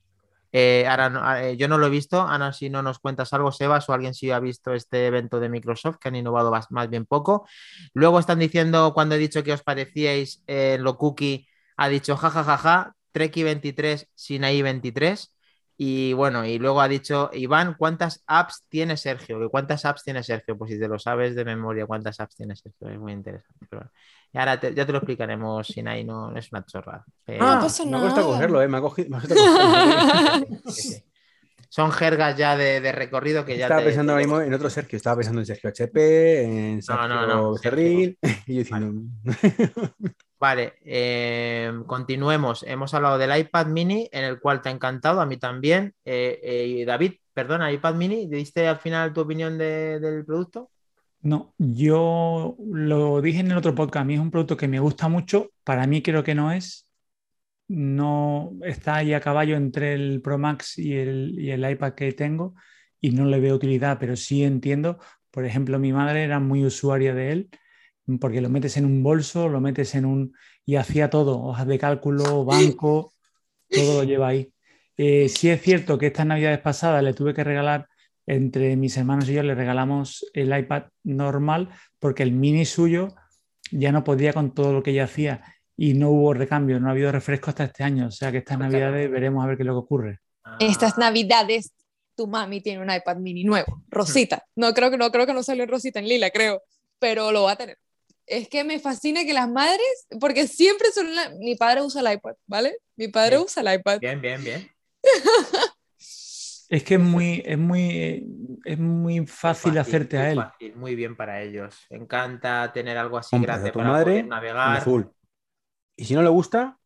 Eh, ahora no- eh, yo no lo he visto, Ana, si no nos cuentas algo, Sebas, o alguien sí ha visto este evento de Microsoft, que han innovado más, más bien poco. Luego están diciendo, cuando he dicho que os parecíais eh, lo cookie, ha dicho jajajaja, Treki 23, Sinaí 23. Y bueno, y luego ha dicho, Iván, ¿cuántas apps tiene Sergio? ¿Que ¿Cuántas apps tiene Sergio? Pues si te lo sabes de memoria, ¿cuántas apps tiene Sergio? Es muy interesante. Pero bueno. Y ahora te- ya te lo explicaremos, Sinai, no, no es una chorrada. Eh, No Ah, pasa me ha costado nada. cogerlo, ¿eh? Me ha cogido. me ha costado cogerlo. [laughs] [laughs] sí, sí. son jergas ya de, de recorrido que ya estaba te- pensando te ahora mismo en otro Sergio. Estaba pensando en Sergio HP, en Sergio no, no, Becerril, [laughs] y yo diciendo, Vale, eh, continuemos. Hemos hablado del iPad mini, en el cual te ha encantado, a mí también. Eh, eh, David, perdona, iPad mini, ¿diste al final tu opinión de- del producto? No, yo lo dije en el otro podcast, a mí es un producto que me gusta mucho, para mí creo que no es, no está ahí a caballo entre el Pro Max y el, y el iPad que tengo y no le veo utilidad, pero sí entiendo, por ejemplo, mi madre era muy usuaria de él porque lo metes en un bolso, lo metes en un... y hacía todo, hojas de cálculo, banco, todo lo lleva ahí. Eh, sí es cierto que estas navidades pasadas le tuve que regalar entre mis hermanos y yo le regalamos el iPad normal porque el mini suyo ya no podía con todo lo que ella hacía y no hubo recambio, no ha habido refresco hasta este año. O sea que estas navidades veremos a ver qué es lo que ocurre. Estas navidades, tu mami tiene un iPad mini nuevo, rosita. No creo que no, creo que no salió en rosita, en lila, creo, pero lo va a tener. Es que me fascina que las madres, porque siempre son la- mi padre usa el iPad, ¿vale? Mi padre Bien. usa el iPad. Bien, bien, bien. Es que es muy, es muy, es muy fácil, hacerte a él. fácil, muy bien para ellos. Encanta tener algo así Compras grande a tu para madre poder navegar. azul. Y si no le gusta,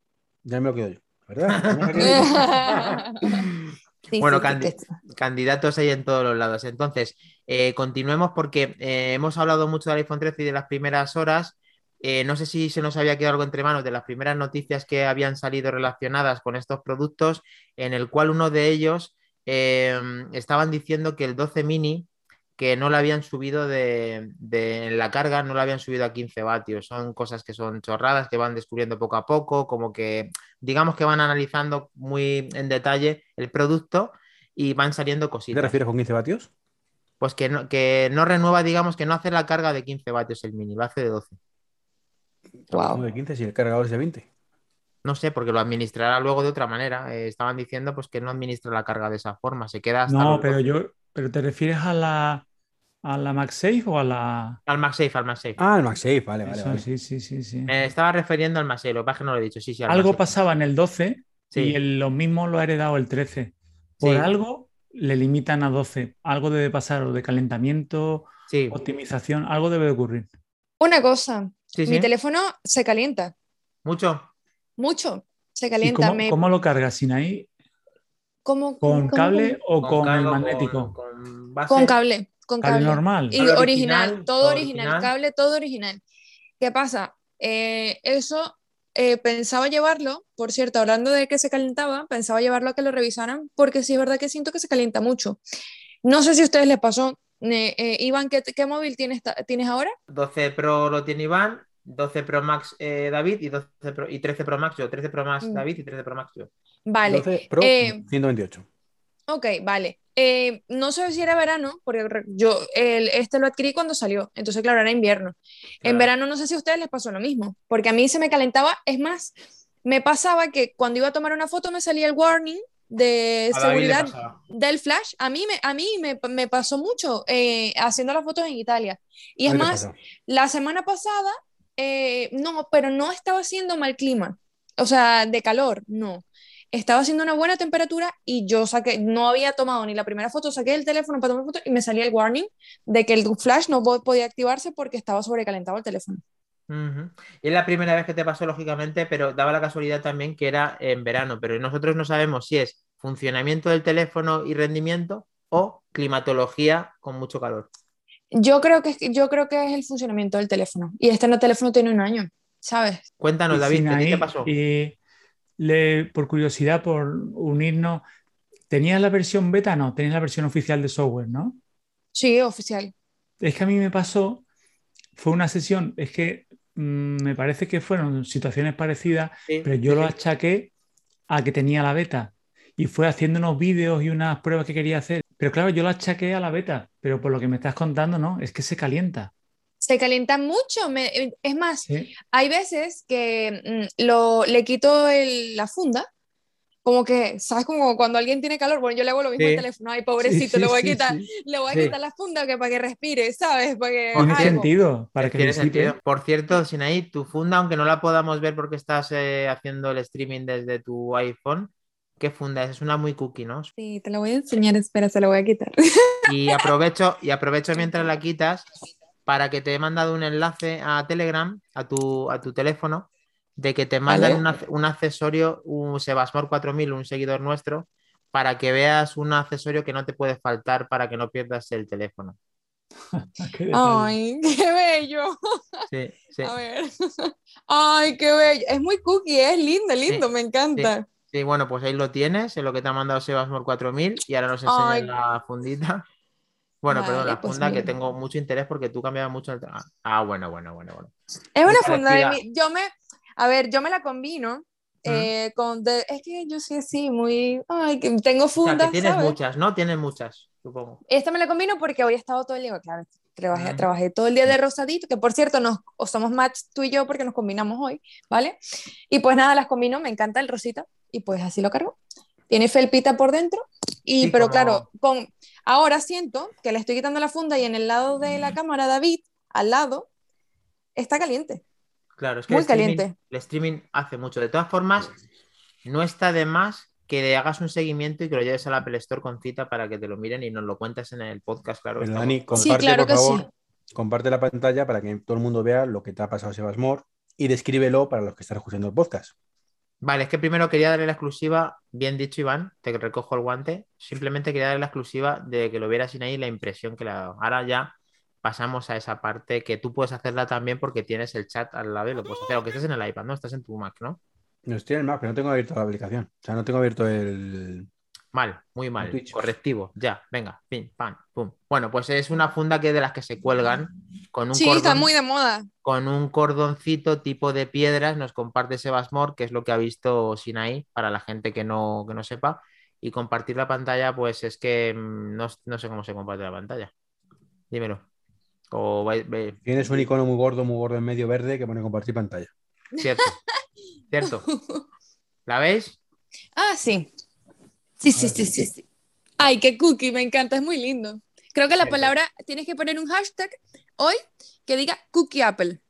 ya me lo quedo yo, ¿verdad? [laughs] [laughs] Sí, Bueno, sí, Candy, que- candidatos hay en todos los lados. Entonces, eh, continuemos porque eh, hemos hablado mucho del iPhone 13 y de las primeras horas. Eh, no sé si se nos había quedado algo entre manos de las primeras noticias que habían salido relacionadas con estos productos, en el cual uno de ellos eh, estaban diciendo que el 12 mini, que no lo habían subido de, de- en la carga, no lo habían subido a 15 vatios. Son cosas que son chorradas, que van descubriendo poco a poco, como que digamos que van analizando muy en detalle el producto y van saliendo ¿Qué te cositas. refieres con 15 vatios? Pues que no, que no renueva, digamos, que no hace la carga de 15 vatios el mini, lo hace de 12. Guau. ¿Cómo de 15 si el cargador es de 20? No sé, porque lo administrará luego de otra manera. Eh, estaban diciendo pues que no administra la carga de esa forma, se queda hasta No, pero 12. yo, pero ¿te refieres a la, a la MagSafe o a la...? Al MagSafe, al MagSafe. Ah, el MagSafe, vale, vale. Eso, vale. sí, sí, sí, sí. Me estaba refiriendo al MagSafe, lo que pasa es que no lo he dicho. Sí, sí, al Algo MagSafe. pasaba en el 12 Sí. y el- lo mismo lo ha heredado el 13. Por Sí. algo le limitan a 12. Algo debe pasar, o de calentamiento, Sí, optimización, algo debe de ocurrir. Una cosa, sí, mi sí. teléfono se calienta Mucho. mucho, se ¿Y calienta. cómo, me- cómo lo cargas? ¿Sin ahí? ¿cómo- ¿Con cómo- cable o con, el magnético? Con, con base. Con cable, con Cable cable. normal. Y original, original, todo todo original, original. cable, todo original. ¿Qué pasa? Eh, eso eh, pensaba llevarlo, por cierto, hablando de que se calentaba, pensaba llevarlo a que lo revisaran, porque sí es verdad que siento que se calienta mucho. No sé si a ustedes les pasó. Eh, eh, Iván, ¿qué, qué móvil tienes, tienes ahora? 12 Pro lo tiene Iván, 12 Pro Max eh, David y, 12 Pro- y 13 Pro Max yo. 13 Pro Max Mm. David y 13 Pro Max yo. Vale, 12 Pro, eh, 128. ok, vale. Eh, no sé si era verano, porque yo el, este lo adquirí cuando salió, entonces claro, era invierno. En verano no sé si a ustedes les pasó lo mismo, porque a mí se me calentaba, es más, me pasaba que cuando iba a tomar una foto me salía el warning de A seguridad del flash. A mí me, a mí me, me pasó mucho eh, haciendo las fotos en Italia. Y es ¿Qué te más, la semana pasada, eh, no, pero no estaba haciendo mal clima, o sea, de calor, no. Estaba haciendo una buena temperatura y yo saqué, no había tomado ni la primera foto, saqué el teléfono para tomar foto y me salía el warning de que el flash no po- podía activarse porque estaba sobrecalentado el teléfono. Y es la primera vez que te pasó, lógicamente, pero daba la casualidad también que era en verano, pero nosotros no sabemos si es funcionamiento del teléfono y rendimiento o climatología con mucho calor. Yo creo que es, yo creo que es el funcionamiento del teléfono y este no- teléfono tiene un año, ¿sabes? Cuéntanos, Y David, ¿qué te pasó? eh, le- por curiosidad, por unirnos, ¿tenías la versión beta? No, tenías la versión oficial de software, ¿no? Sí, oficial. Es que a mí me pasó, fue una sesión, es que mm, me parece que fueron situaciones parecidas, Sí, pero yo sí, lo achaqué a que tenía la beta y fue haciendo unos vídeos y unas pruebas que quería hacer. Pero claro, yo lo achaqué a la beta, pero por lo que me estás contando, no, es que se calienta. Se calienta mucho, me- eh, es más, ¿sí? hay veces que mm, lo, le quito el- la funda, como que, ¿sabes? Como cuando alguien tiene calor, bueno, yo le hago lo mismo Sí. al teléfono, ay, pobrecito, Sí, le voy a quitar, sí. le voy a Sí. quitar la funda que, para que respire, ¿sabes? Para que Tiene algo. sentido, para que Tiene sentido. Por cierto, Sinaí, tu funda, aunque no la podamos ver porque estás eh, haciendo el streaming desde tu iPhone, qué funda es. Es una muy cookie, ¿no? Sí, te la voy a enseñar, espera, se la voy a quitar. Y aprovecho, y aprovecho mientras la quitas para que te he mandado un enlace a Telegram, a tu, a tu teléfono, de que te mandan Vale. un, ac- un accesorio, un Sebasmor 4000, un seguidor nuestro, para que veas un accesorio que no te puede faltar para que no pierdas el teléfono. [laughs] Qué. Ay, qué bello. Sí, [laughs] sí. A ver. [laughs] Ay, qué bello. Es muy cookie, es lindo, lindo, me encanta. Sí, bueno, pues ahí lo tienes, en lo que te ha mandado Sebasmor 4000 y ahora nos enseña Ay. la fundita. Bueno, perdón, Vale, la pues funda que mira. tengo mucho interés porque tú cambiabas mucho el... tra- Ah, bueno, bueno, bueno, bueno. Es una funda de mi. Yo me. A ver, yo me la combino. eh, con de- es que yo soy así, muy. Ay, que tengo O sea, fundas. que tienes ¿sabes? muchas, ¿no? Tienes muchas, supongo. Esta me la combino porque hoy he estado todo el día, claro, trabajé, trabajé todo el día de rosadito, que por cierto, nos, somos match tú y yo porque nos combinamos hoy, ¿vale? Y pues nada, las combino, me encanta el rosita y pues así lo cargo. Tiene felpita por dentro y Sí, pero como- claro, con ahora siento que le estoy quitando la funda y en el lado de la cámara David, al lado, está caliente. Claro, es que Muy el streaming- caliente. el streaming hace mucho. De todas formas, no está de más que le hagas un seguimiento y que lo lleves al Apple Store con cita para que te lo miren y nos lo cuentes en el podcast, claro. Pero Dani, Sí, comparte, claro por que favor, sí. comparte la pantalla para que todo el mundo vea lo que te ha pasado a Sebasmor y descríbelo para los que están escuchando el podcast. Vale, es que primero quería darle la exclusiva, bien dicho Iván, te recojo el guante. Simplemente quería darle la exclusiva de que lo vieras sin ahí la impresión que le ha dado. Ahora ya pasamos a esa parte que tú puedes hacerla también porque tienes el chat al lado y lo puedes hacer, aunque estés en el iPad, ¿no? Estás en tu Mac, ¿no? No estoy en el Mac, pero no tengo abierto la aplicación. O sea, no tengo abierto el. Mal, muy mal. Correctivo, ya, venga, pim, pam, pum. Bueno, pues es una funda que de las que se cuelgan con un Sí, cordón, está muy de moda. con un cordoncito tipo de piedras. Nos comparte Sebasmor, que es lo que ha visto Sinaí, para la gente que no, que no sepa. Y compartir la pantalla, pues es que mm, no, no sé cómo se comparte la pantalla. Dímelo. O Tienes un icono muy gordo, muy gordo en medio verde que pone compartir pantalla. cierto, cierto. [laughs] ¿La veis? Ah, sí. Sí, sí, sí, sí, sí. Ay, qué cookie, me encanta, es muy lindo. Creo que la palabra, tienes que poner un hashtag hoy que diga cookie apple.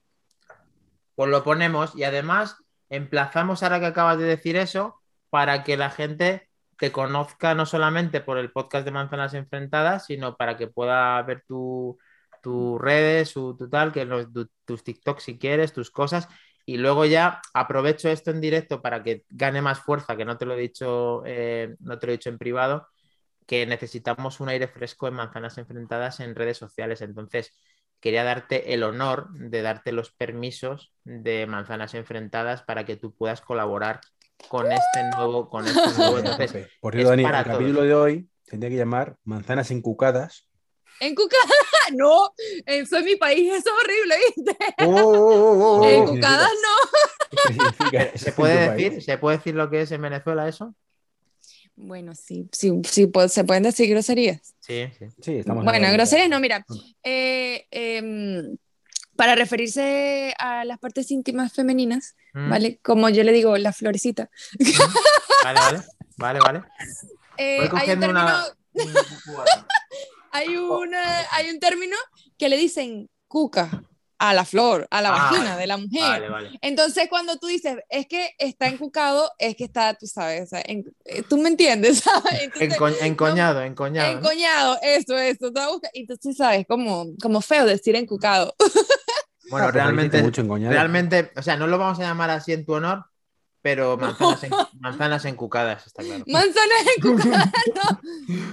pues lo ponemos y además emplazamos ahora que acabas de decir eso para que la gente te conozca no solamente por el podcast de Manzanas Enfrentadas, sino para que pueda ver tu- tus redes, su, tu tal, que los- tu- tus TikTok si quieres, tus cosas. Y luego ya aprovecho esto en directo para que gane más fuerza, que no te lo he dicho, eh, no te lo he dicho en privado, que necesitamos un aire fresco en Manzanas Enfrentadas en redes sociales. Entonces, quería darte el honor de darte los permisos de Manzanas Enfrentadas para que tú puedas colaborar con este nuevo, con este nuevo. [laughs] Entonces. Por cierto, Dani, el capítulo de hoy tendría que llamar Manzanas encucadas. En cucadas, [laughs] no, eso en mi país es horrible, ¿viste? Oh, oh, oh, oh, en cucadas no. ¿Qué significa eso ¿se puede decir, se puede decir lo que es en Venezuela eso? Bueno, sí, sí, sí, pues, se pueden decir groserías. Sí, sí. Sí, estamos Bueno, groserías no, mira. eh, em, para referirse a las partes íntimas femeninas, Mm, ¿vale? Como yo le digo, la florecita. Vale, vale, vale, vale. [laughs] Eh, Voy hay, un cogiendo término, una... [laughs] hay, una, hay un término que le dicen cuca a la flor, a la Ah, vagina de la mujer. Vale, vale. Entonces, cuando tú dices, es que está encucado, es que está, tú sabes, o sea, en- eh, tú me entiendes, [laughs] ¿sabes? Entonces, Enco- encoñado, encoñado. ¿no? encoñado, eso, eso. tú buscas- Entonces, ¿sabes? Como, como feo decir encucado. [laughs] Bueno, Ah, realmente, mucho encoñado. realmente, o sea, no lo vamos a llamar así en tu honor, pero [laughs] manzanas, en- manzanas encucadas, está claro. Manzana encucada, [laughs] no.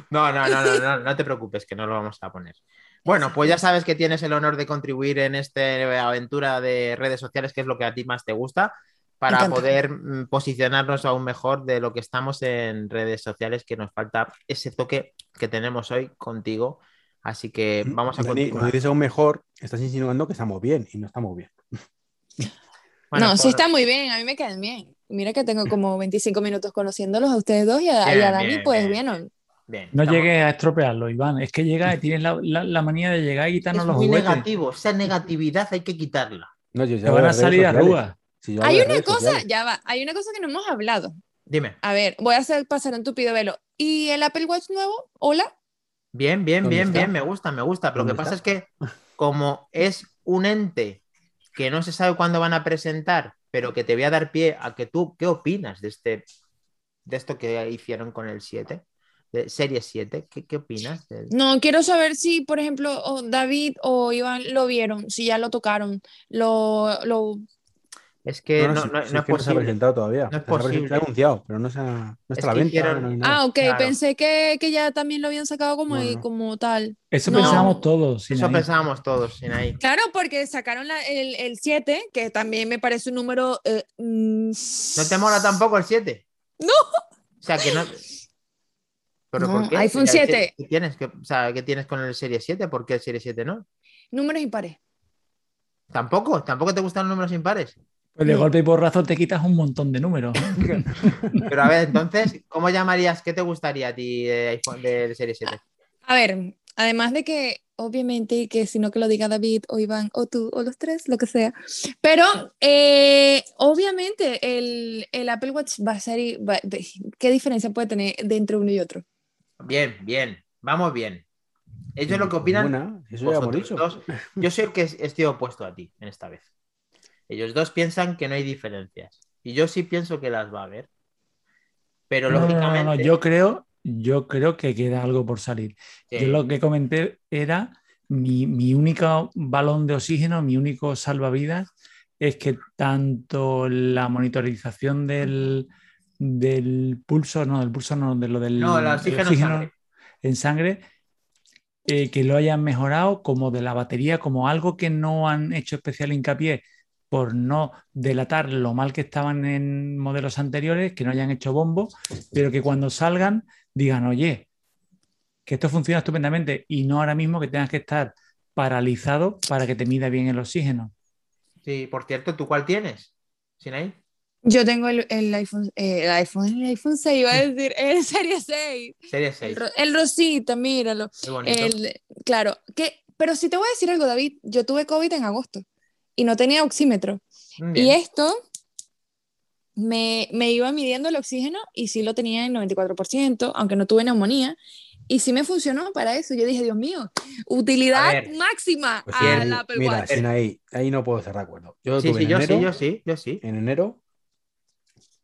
No, no, no, no, no, no te preocupes, que no lo vamos a poner. Bueno, pues ya sabes que tienes el honor de contribuir en esta aventura de redes sociales, que es lo que a ti más te gusta, para poder mm, posicionarnos aún mejor de lo que estamos en redes sociales, que nos falta ese toque que tenemos hoy contigo. Así que vamos a Dani, cuando continuar. dices aún mejor, estás insinuando que estamos bien y no estamos bien. [laughs] Bueno, no, sí por- está muy bien, a mí me quedan bien. Mira que tengo como 25 minutos conociéndolos a ustedes dos y a, y a Bien, Dani, bien, pues bien. bien. bien, No estamos- llegues a estropearlo, Iván. Es que llega y tienes la, la- la manía de llegar y quitarnos Es los muy juguetes. negativo, esa negatividad hay que quitarla. No, yo, yo Te van a salir arrugas. Si Hay una cosa, sociales. ya va, hay una cosa que no hemos hablado. Dime. A ver, voy a hacer pasar un tupido velo. ¿Y el Apple Watch nuevo? Hola. Bien, bien, ¿Dónde bien, está? bien, me gusta, me gusta. Lo que ¿Dónde pasa es que como es un ente que no se sabe cuándo van a presentar, pero que te voy a dar pie a que tú, ¿qué opinas de este, de esto que hicieron con el 7, de serie 7. ¿Qué, qué opinas? del- No, quiero saber si, por ejemplo, David o Iván lo vieron, si ya lo tocaron, lo, lo... Es que no, no, si- no- si no es que se ha presentado todavía. No es Se ha presentado- posible. Se ha anunciado, pero no, se ha, Es está a la venta. hicieron- no hay nada. Ah, ok, claro. pensé que, que ya también lo habían sacado como, no. como tal. Eso No. pensábamos todos. Eso pensábamos todos, Sinaí. Claro, porque sacaron la- el, el 7, que también me parece un número... eh, mm, ¿No te mola tampoco el 7? No. O sea, que no. ¿Pero No, por qué? iPhone Ya, ¿qué- 7. ¿Qué tienes? ¿Qué, o sea, ¿qué tienes con el Serie 7? ¿Por qué el Serie 7 no? Números impares. ¿Tampoco? ¿Tampoco te gustan los números impares? Pues de golpe y porrazo te quitas un montón de números. [laughs] Pero a ver, entonces, ¿cómo llamarías? ¿Qué te gustaría a ti de iPhone del Serie 7? A ver, además de que, obviamente, que si no que lo diga David o Iván o tú o los tres, lo que sea. Pero, eh, obviamente, el, el Apple Watch va a ser... va- ¿Qué diferencia puede tener de entre uno y otro? Bien, bien, vamos bien. Ellos lo que opinan. Ninguna, Eso ya hemos vosotros dicho. dos. Yo soy el que estoy opuesto a ti en esta vez. Ellos dos piensan que no hay diferencias. Y yo sí pienso que las va a haber. Pero No, no, no, no, lógicamente. Yo creo, yo creo que queda algo por salir. Sí. Yo lo que comenté era mi, mi único balón de oxígeno, mi único salvavidas, es que tanto la monitorización del, del pulso, no, del pulso no, de lo del No, el oxígeno en sangre. en sangre, eh, que lo hayan mejorado, como de la batería, como algo que no han hecho especial hincapié por no delatar lo mal que estaban en modelos anteriores, que no hayan hecho bombo, pero que cuando salgan digan, oye, que esto funciona estupendamente y no ahora mismo que tengas que estar paralizado para que te mida bien el oxígeno. Sí, por cierto, ¿tú cuál tienes? ¿Sinaí? Yo tengo el, el iPhone, eh, el iPhone, el iPhone 6, iba a decir, el [laughs] Serie 6. Serie El, 6. ro- el rosita, míralo. Muy bonito. El, claro, que, pero si te voy a decir algo, David, yo tuve COVID en agosto y no tenía oxímetro. Mm, Y esto me, me iba midiendo el oxígeno y sí lo tenía en 94%, aunque no tuve neumonía. Y sí me funcionó para eso. Yo dije, Dios mío, utilidad A ver. máxima Pues a al Apple mira, Watch. sin ahí, ahí no puedo estar de acuerdo. Yo Sí, tuve sí, en yo enero, sí, yo sí, yo sí. en enero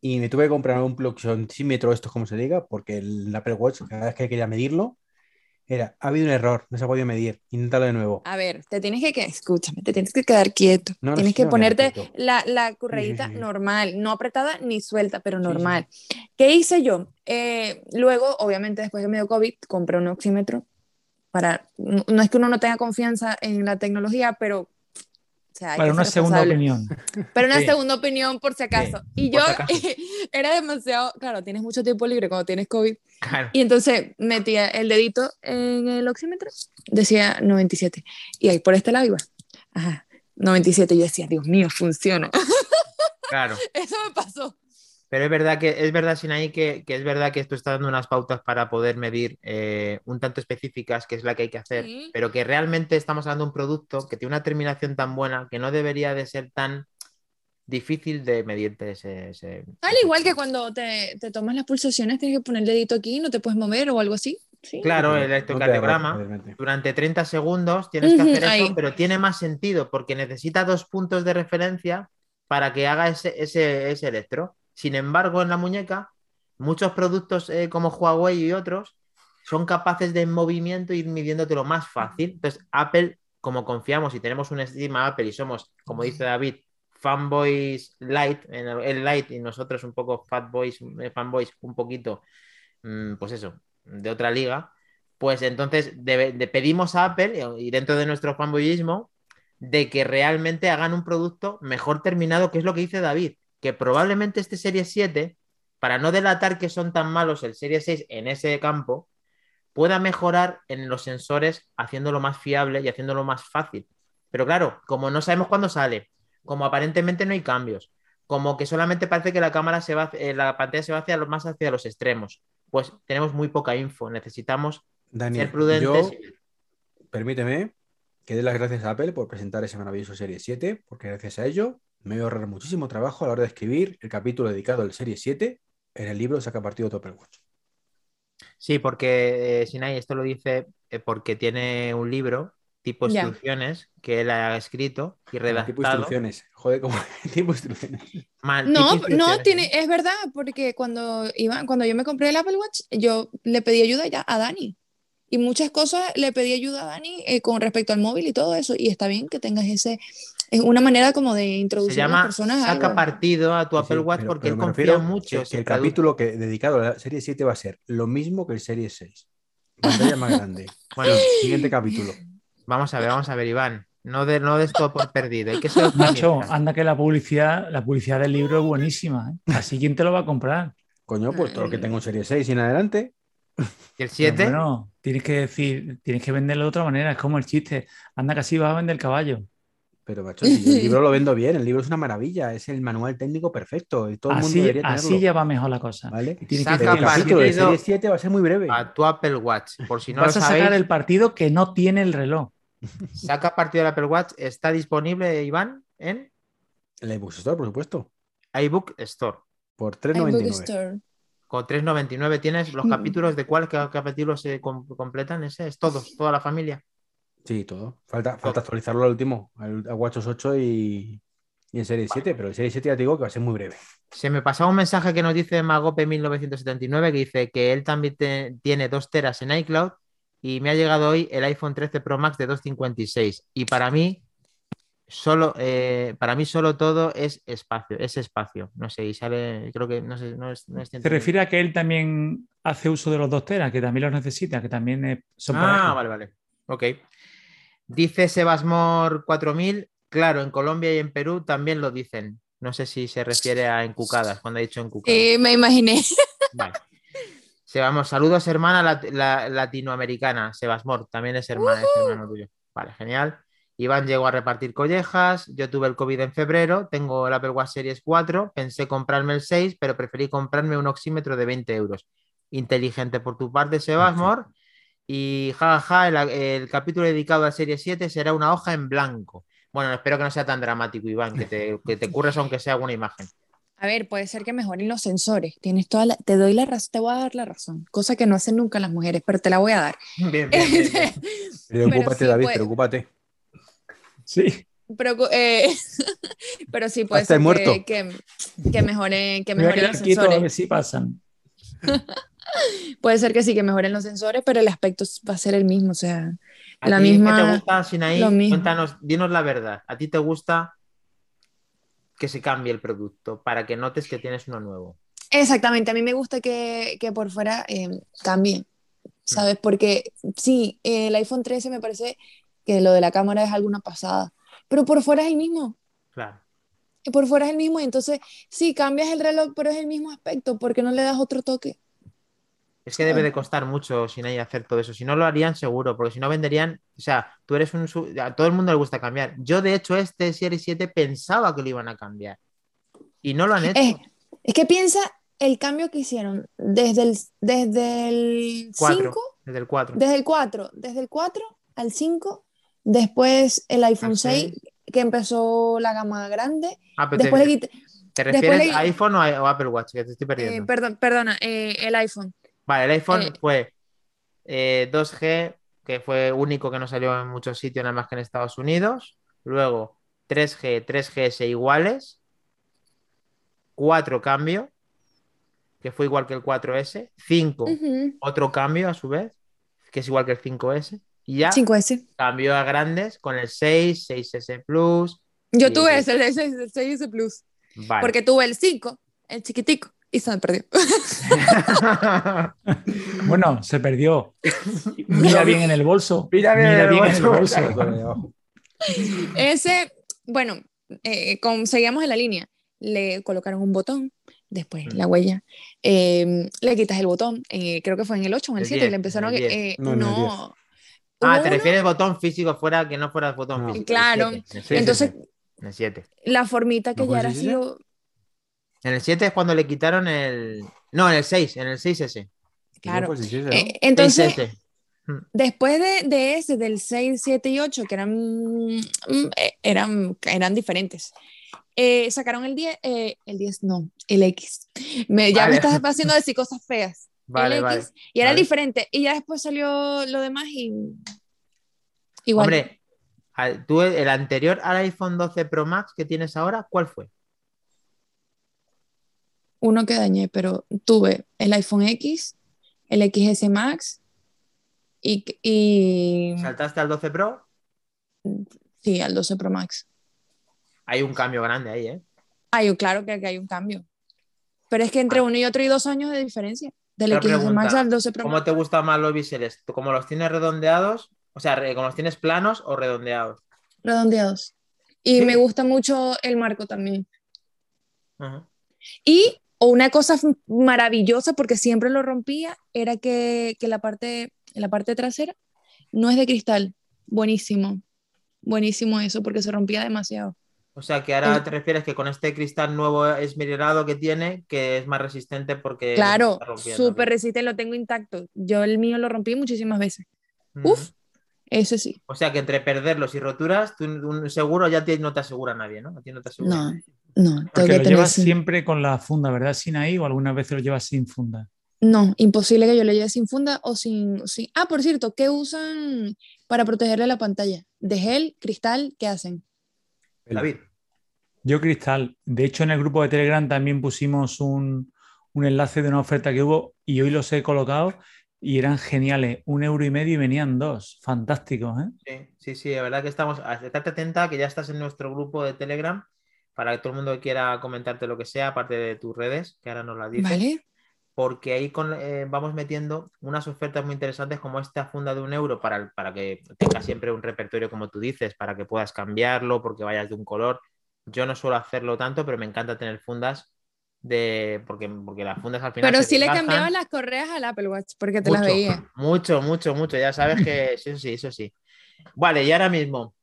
y me tuve que comprar un pluxoxímetro, esto es como se diga, porque el Apple Watch, cada vez que quería medirlo, era, ha habido un error, no se ha podido medir, inténtalo de nuevo. A ver, te tienes que, escúchame, te tienes que quedar quieto. No, tienes que ponerte la, la correíta sí, sí. normal, no apretada ni suelta, pero Sí, sí. normal. ¿Qué hice yo? Eh, luego, obviamente, después que me dio COVID, compré un oxímetro para, no no es que uno no tenga confianza en la tecnología, pero... o sea, Para una segunda opinión. [laughs] Pero una Sí. segunda opinión por si acaso. y por yo acaso. [laughs] era demasiado, claro, tienes mucho tiempo libre cuando tienes COVID. Claro. Y entonces metía el dedito en el oxímetro, decía 97. Y ahí por este lado iba. Ajá, 97. Y yo decía, Dios mío, funciona. Claro. [laughs] Eso me pasó. Pero es verdad que es verdad, Sinaí, que, que es verdad que esto está dando unas pautas para poder medir eh, un tanto específicas, que es la que hay que hacer, Sí. pero que realmente estamos hablando de un producto que tiene una terminación tan buena que no debería de ser tan difícil de medirte ese. ese- Al igual que cuando te, te tomas las pulsaciones, tienes que poner el dedito aquí, no te puedes mover o algo así. Sí. Claro, el No te electrocardiograma. durante 30 segundos tienes que hacer eso, pero tiene más sentido porque necesita dos puntos de referencia para que haga ese, ese, ese electro. Sin embargo, en la muñeca, muchos productos eh, como Huawei y otros son capaces de en movimiento ir midiéndotelo más fácil. Entonces, Apple, como confiamos y tenemos una estima Apple y somos, como dice David, fanboys light, en el, light y nosotros un poco fatboys, eh, fanboys un poquito, mm, pues eso, de otra liga, pues entonces debe- de- pedimos a Apple y dentro de nuestro fanboyismo de que realmente hagan un producto mejor terminado, que es lo que dice David, que probablemente este Serie 7, para no delatar que son tan malos el Serie 6 en ese campo, pueda mejorar en los sensores haciéndolo más fiable y haciéndolo más fácil. Pero claro, como no sabemos cuándo sale, como aparentemente no hay cambios, como que solamente parece que la cámara se va, eh, la pantalla se va hacia lo- más hacia los extremos, pues tenemos muy poca info. Necesitamos Dani, ser prudentes. yo, permíteme que dé las gracias a Apple por presentar ese maravilloso Serie 7, porque gracias a ello me voy a ahorrar muchísimo trabajo a la hora de escribir el capítulo dedicado al Serie 7 en el libro Saca Partido de Apple Watch. Sí, porque eh, Sinai esto lo dice eh, porque tiene un libro tipo instrucciones que él ha escrito y Tipo redactado. instrucciones. Joder, como [laughs] tipo instrucciones. mal, No, tipo no, tiene, es verdad, porque cuando, iba, cuando yo me compré el Apple Watch, yo le pedí ayuda ya a Dani. Y muchas cosas le pedí ayuda a Dani eh, con respecto al móvil y todo eso. Y está bien que tengas ese, es una manera como de Se introducir a las llama personas a Saca algo. partido a tu Apple sí, Watch pero- porque pero él confía mucho. Que, que el capítulo que, dedicado a la serie 7 va a ser lo mismo que el serie 6. Pantalla más grande. Bueno, Siguiente capítulo. vamos a ver, vamos a ver, Iván. No, de, no des todo por perdido. Hay que ser optimista. anda que la publicidad, la publicidad del libro es buenísima. ¿eh? Así quién te lo va a comprar. Coño, pues todo lo que tengo en serie 6 y en adelante. ¿Y el Pero 7? Bueno, tienes que decir, tienes que venderlo de otra manera. Es como el chiste. Anda que así vas a vender el caballo. Pero, macho, si el libro lo [laughs] vendo bien, el libro es una maravilla, es el manual técnico perfecto y todo el mundo Así, tenerlo. ya va mejor la cosa. ¿vale? Tienes que Saca Pero el capítulo de partido serie 7 va a ser muy breve. a tu Apple Watch. Por si no vas lo a sabéis, sacar el partido que no tiene el reloj. saca partido del Apple Watch. Está disponible, Iván, en El iBook Store, por supuesto. iBook Store. Por iBook 3.99. Store. Con 3.99 tienes los Mm. capítulos de cuál ca- capítulo se com- completan. Ese es todos, toda la familia. Sí, todo. Falta, falta actualizarlo al último, al, al WatchOS 8 y, y en serie 7, pero en serie 7 ya te digo que va a ser muy breve. Se me pasaba un mensaje que nos dice Magope 1979 que dice que él también te- tiene dos teras en iCloud y me ha llegado hoy el iPhone 13 Pro Max de 256 y para mí solo eh, para mí solo todo es espacio, es espacio. No sé, y sale, creo que no sé, no es, no es Se refiere a que él también hace uso de los dos teras, que también los necesita, que también son para Ah, vale, vale. Ok. Dice Sebasmor 4000, claro, en Colombia y en Perú también lo dicen. No sé si se refiere a encucadas, cuando ha dicho encucadas. Eh, me imaginé. Vale. Sebamos, saludos, hermana lat- la- latinoamericana. Sebasmor, también es hermana, es hermano tuyo. Vale, genial. Iván llegó a repartir collejas. Yo tuve el COVID en febrero. Tengo el Apple Watch Series 4. Pensé comprarme el 6, pero preferí comprarme un oxímetro de 20 euros. Inteligente por tu parte, Sebasmor. Y jajaja, el, el capítulo dedicado a Serie 7 será una hoja en blanco. Bueno, espero que no sea tan dramático, Iván, que te, que te curres aunque sea alguna imagen. A ver, puede ser que mejoren los sensores. Tienes toda la- te doy la razón, te voy a dar la razón. Cosa que no hacen nunca las mujeres, pero te la voy a dar. Bien, bien, [laughs] bien, bien. Preocúpate, sí, David, pues- preocúpate. Sí. Pero, eh, [laughs] pero sí, puede Hasta ser que, que, que mejoren, que mejoren los quieto a sensores. ver si pasan. [laughs] [laughs] Puede ser que sí, que mejoren los sensores, pero el aspecto va a ser el mismo. O sea, ¿A la ti qué misma- te gusta, Sinaí? Cuéntanos, dinos la verdad. ¿A ti te gusta que se cambie el producto para que notes que tienes uno nuevo? Exactamente, a mí me gusta que, que por fuera eh, cambie, ¿sabes? Porque sí, el iPhone 13 me parece que lo de la cámara es alguna pasada, pero por fuera es el mismo, Claro. y por fuera es el mismo, y entonces sí, cambias el reloj, pero es el mismo aspecto, ¿por qué no le das otro toque? Es que debe de costar mucho, Sinaí, hacer todo eso. Si no lo harían seguro, porque si no venderían. O sea, tú eres un. A todo el mundo le gusta cambiar. Yo, de hecho, este Series 7 pensaba que lo iban a cambiar. Y no lo han hecho. Es, es que piensa el cambio que hicieron desde el, desde el 4. 5, Desde el 4. desde el 4, desde el 4 al 5, después el iPhone Al 6, que empezó la gama grande, Ah, pero después te, le ¿te refieres le- a iPhone o, a- o Apple Watch? Que te estoy Eh, perdiendo. perdón, perdona, eh, el iPhone. Vale, el iPhone eh, fue eh, 2G, que fue único que no salió en muchos sitios, nada más que en Estados Unidos. Luego 3G, 3GS iguales. 4 cambio, que fue igual que el 4S. 5, Ujú. otro cambio a su vez, que es igual que el 5S. Y ya 5S. cambió a grandes con el 6, 6S Plus. Yo tuve el 6, el 6S Plus, Vale. porque tuve el 5, el chiquitico, y se me perdió. [laughs] Bueno, se perdió. [laughs] Mira bien en el bolso. Mira bien en el bien en el bolso. bolso. Ese, bueno, eh, con- seguíamos en la línea. Le colocaron un botón, después Mm. la huella. eh, le quitas el botón, eh, creo que fue en el 8 o en el El 7, 10, le empezaron en el a- 10. eh, No, el no. ah, te uno- refieres botón físico fuera que no fuera botón No. físico. Claro. El 7, en el 7, Entonces, en el 7. la formita que ¿No ya era así. En el 7 es cuando le quitaron el. No, en el 6, en el 6S. Claro. Pues sí, sí, sí, ¿no? Eh, entonces, 6S. después de, de ese, del 6, 7 y 8, que eran, mm, eh, eran, eran diferentes, eh, sacaron el 10, eh, el 10 no, el X. Me, ya Vale. me estás [laughs] haciendo decir cosas feas. Vale, el vale. X, y era vale. diferente. Y ya después salió lo demás y Igual. Hombre, tú el anterior al iPhone 12 Pro Max que tienes ahora, ¿cuál fue? Uno que dañé, pero tuve el iPhone X, el XS Max y, y ¿Saltaste al 12 Pro? sí, al 12 Pro Max. Hay un cambio grande ahí, ¿eh? Hay, claro que hay un cambio. Pero es que entre uno y otro hay dos años de diferencia. Del XS Max al 12 Pro ¿Cómo Max. te gustan más los biseles? ¿Tú ¿Como los tienes redondeados? O sea, ¿como los tienes planos o redondeados? Redondeados. Y Sí. me gusta mucho el marco también. Ajá. Y una cosa maravillosa, porque siempre lo rompía, era que, que la, parte, la parte trasera no es de cristal. Buenísimo. Buenísimo eso, porque se rompía demasiado. O sea, que ahora te refieres que con este cristal nuevo esmerilado que tiene, que es más resistente porque... Claro, súper resistente, lo tengo intacto. Yo el mío lo rompí muchísimas veces. Uf, ese sí. O sea, que entre perderlos y roturas, tú un seguro ya te- no te asegura nadie, ¿no? A ti no te asegura. No, no, tengo Porque que lo tener llevas sin- siempre con la funda, ¿verdad? Sin ahí o algunas veces lo llevas sin funda. No, imposible que yo lo lleve sin funda o sin, sin... Ah, por cierto, ¿qué usan para protegerle la pantalla? ¿De gel, cristal? ¿Qué hacen? David. Yo cristal. De hecho, en el grupo de Telegram también pusimos un, un enlace de una oferta que hubo y hoy los he colocado y eran geniales. Un euro y medio y venían dos. Fantásticos, ¿eh? Sí, sí, sí, de verdad que estamos. Estate atenta que ya estás en nuestro grupo de Telegram para que todo el mundo quiera comentarte lo que sea, aparte de tus redes, que ahora nos la dices. ¿Vale? Porque ahí con- eh, vamos metiendo unas ofertas muy interesantes como esta funda de un euro para, para que tengas siempre un repertorio, como tú dices, para que puedas cambiarlo, porque vayas de un color. Yo no suelo hacerlo tanto, pero me encanta tener fundas de. Porque, porque las fundas al final. Pero sí le desgastan. cambiabas las correas al Apple Watch porque te las veía. Mucho, mucho, mucho. Ya sabes que [laughs] eso sí, eso sí. Vale, y ahora mismo,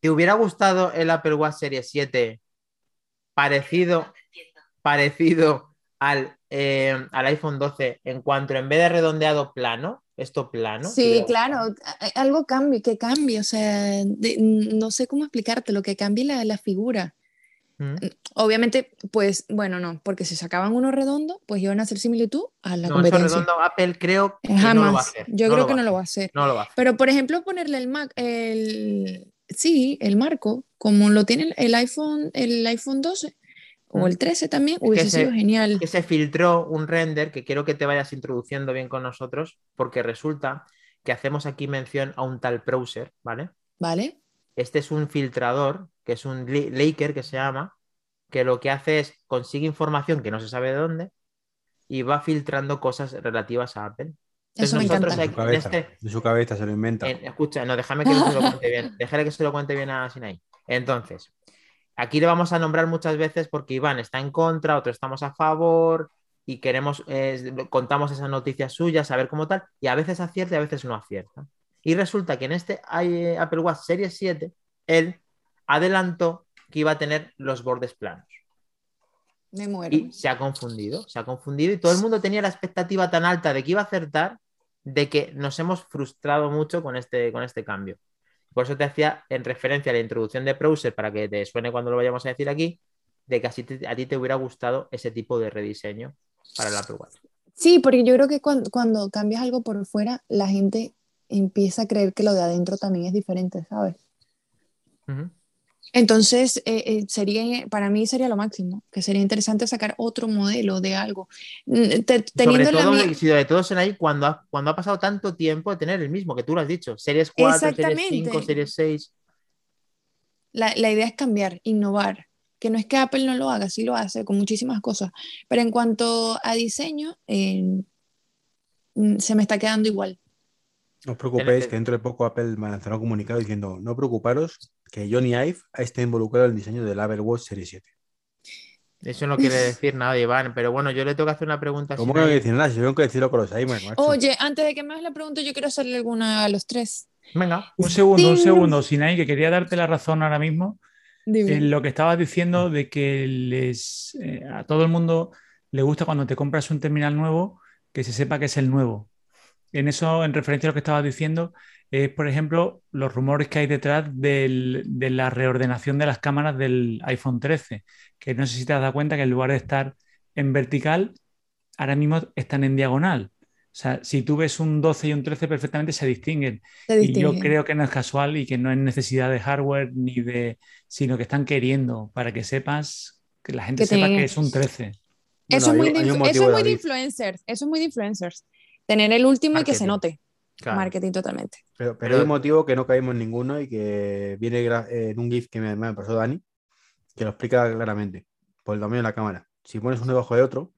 ¿te hubiera gustado el Apple Watch Series 7 parecido, parecido al, eh, al iPhone 12 en cuanto en vez de redondeado plano, esto plano? ¿te Sí, claro, gustado? a- a- algo cambie, que cambie, o sea, de- no sé cómo explicarte, lo que cambie la, la figura. Mm. Obviamente, pues, bueno, no, porque si sacaban uno redondo, pues iban a hacer similitud a la No, eso competencia. redondo Apple creo que Jamás, no lo va a hacer. yo creo que va no a lo va a hacer. hacer. No lo va a hacer. Pero, por ejemplo, ponerle el Mac, el, sí, el marco, como lo tiene el iPhone, el iPhone 12 o Mm. el 13 también, hubiese ese- sido genial. que se filtró un render que quiero que te vayas introduciendo bien con nosotros, porque resulta que hacemos aquí mención a un tal browser, ¿vale? ¿Vale? Este es un filtrador, que es un Laker que se llama, que lo que hace es consigue información que no se sabe de dónde y va filtrando cosas relativas a Apple. Eso me nosotros encanta. De su cabeza, este- de su cabeza se lo inventa. En- escucha, no, déjame que se lo [laughs] cuente bien. Déjale que se lo cuente bien a Sinai. Entonces, aquí le vamos a nombrar muchas veces porque Iván está en contra, otros estamos a favor y queremos, eh, contamos esas noticias suyas, a ver cómo tal, y a veces acierta y a veces no acierta. Y resulta que en este eh, Apple Watch Series 7, él adelantó que iba a tener los bordes planos. Me muero. Y se ha confundido, se ha confundido y todo el mundo tenía la expectativa tan alta de que iba a acertar de que nos hemos frustrado mucho con este, con este cambio. Por eso te hacía en referencia a la introducción de browser para que te suene cuando lo vayamos a decir aquí, de que así te- a ti te hubiera gustado ese tipo de rediseño para el Apple Watch. Sí, porque yo creo que cuando, cuando cambias algo por fuera, la gente empieza a creer que lo de adentro también es diferente, ¿sabes? Ujú. Entonces, eh, eh, sería, para mí sería lo máximo, que sería interesante sacar otro modelo de algo. Mm, te- Sobre teniendo la todo, si sobre todo ahí cuando ha, cuando ha pasado tanto tiempo de tener el mismo, que tú lo has dicho, series 4, series Exactamente. 5, series 6. la, la idea es cambiar, innovar, que no es que Apple no lo haga, sí lo hace con muchísimas cosas, pero en cuanto a diseño, eh, mm, se me está quedando igual. No os preocupéis que dentro de poco Apple lanzará un comunicado diciendo no preocuparos que Johnny Ive está involucrado en el diseño del Apple Watch Series 7. Eso no quiere decir nada, Iván, pero bueno, yo le tengo que hacer una pregunta. ¿Cómo que no que decir nada? Si tengo que decirlo con los Alzheimer, macho. Oye, antes de que me hagas la pregunta, yo quiero hacerle alguna a los tres. Venga. Un segundo, un segundo, Sinai, que quería darte la razón ahora mismo Dime. en lo que estabas diciendo de que les, eh, a todo el mundo le gusta cuando te compras un terminal nuevo que se sepa que es el nuevo. En eso, en referencia a lo que estabas diciendo, es, por ejemplo, los rumores que hay detrás del- de la reordenación de las cámaras del iPhone 13, que no sé si te has dado cuenta que en lugar de estar en vertical, ahora mismo están en diagonal. O sea, si tú ves un 12 y un 13 perfectamente se distinguen. Se Y yo creo que no es casual y que no es necesidad de hardware ni de, sino que están queriendo para que sepas, que la gente Que sepa que es un 13. Eso, Bueno, es hay- muy hay de, eso es muy influencers. Eso es muy de influencers. Tener el último y que se note. Claro. Marketing totalmente. Pero, pero hay un motivo que no caímos en ninguno y que viene en un GIF que me, me pasó Dani, que lo explica claramente, por el tamaño de la cámara. Si pones uno debajo de otro,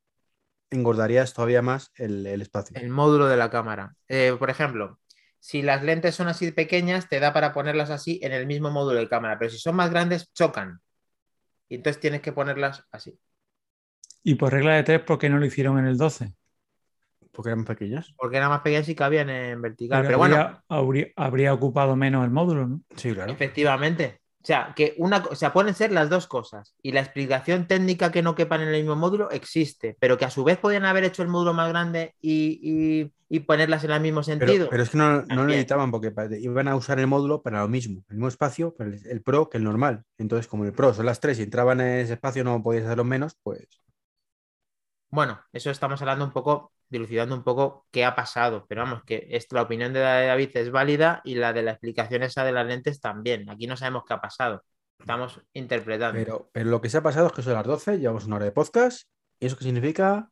engordarías todavía más el, el espacio. El módulo de la cámara. Eh, por ejemplo, si las lentes son así pequeñas, te da para ponerlas así en el mismo módulo de cámara, pero si son más grandes, chocan. Y entonces tienes que ponerlas así. Y por regla de tres, ¿por qué no lo hicieron en el 12? Porque eran más pequeñas. Porque eran más pequeñas y cabían en vertical. Pero Pero bueno, habría, habría, habría ocupado menos el módulo, ¿no? Sí, claro. efectivamente. O sea, que una, o sea, pueden ser las dos cosas. Y la explicación técnica que no quepan en el mismo módulo existe, pero que a su vez podían haber hecho el módulo más grande y, y- y ponerlas en el mismo sentido. Pero, pero es que no, no lo necesitaban porque iban a usar el módulo para lo mismo, el mismo espacio, para el, el Pro que el normal. Entonces, como el Pro son las tres y entraban en ese espacio, no podías hacerlo menos, pues Bueno, eso estamos hablando un poco, dilucidando un poco qué ha pasado, pero vamos, que esto, la opinión de David es válida y la de la explicación esa de las lentes también. Aquí no sabemos qué ha pasado, estamos interpretando. Pero, pero lo que se ha pasado es que son las 12, llevamos una hora de podcast. ¿Y eso qué significa?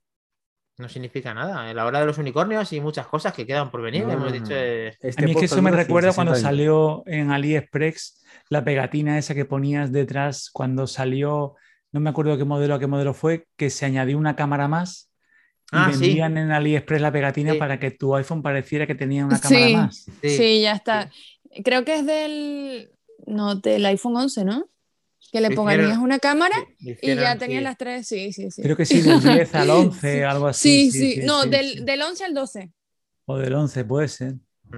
No significa nada. En la hora de los unicornios y muchas cosas que quedan por venir, No, hemos no, dicho. eh, Este a mí es que eso me recuerda 60 cuando años. salió en AliExpress la pegatina esa que ponías detrás cuando salió, no me acuerdo qué modelo a qué modelo fue, que se añadió una cámara más Ah, sí. vendían en AliExpress la pegatina Sí. para que tu iPhone pareciera que tenía una cámara Sí. más. Sí, sí. ya está. Creo que es del, no, del iPhone 11, ¿no? Que le ponías una cámara y ya tenías sí. las tres. Sí, sí, sí. Creo que sí, del 10 al 11, [laughs] Sí. algo así. Sí, sí, no, sí, del, sí. del 11 al 12. O del 11, puede ser. Mm.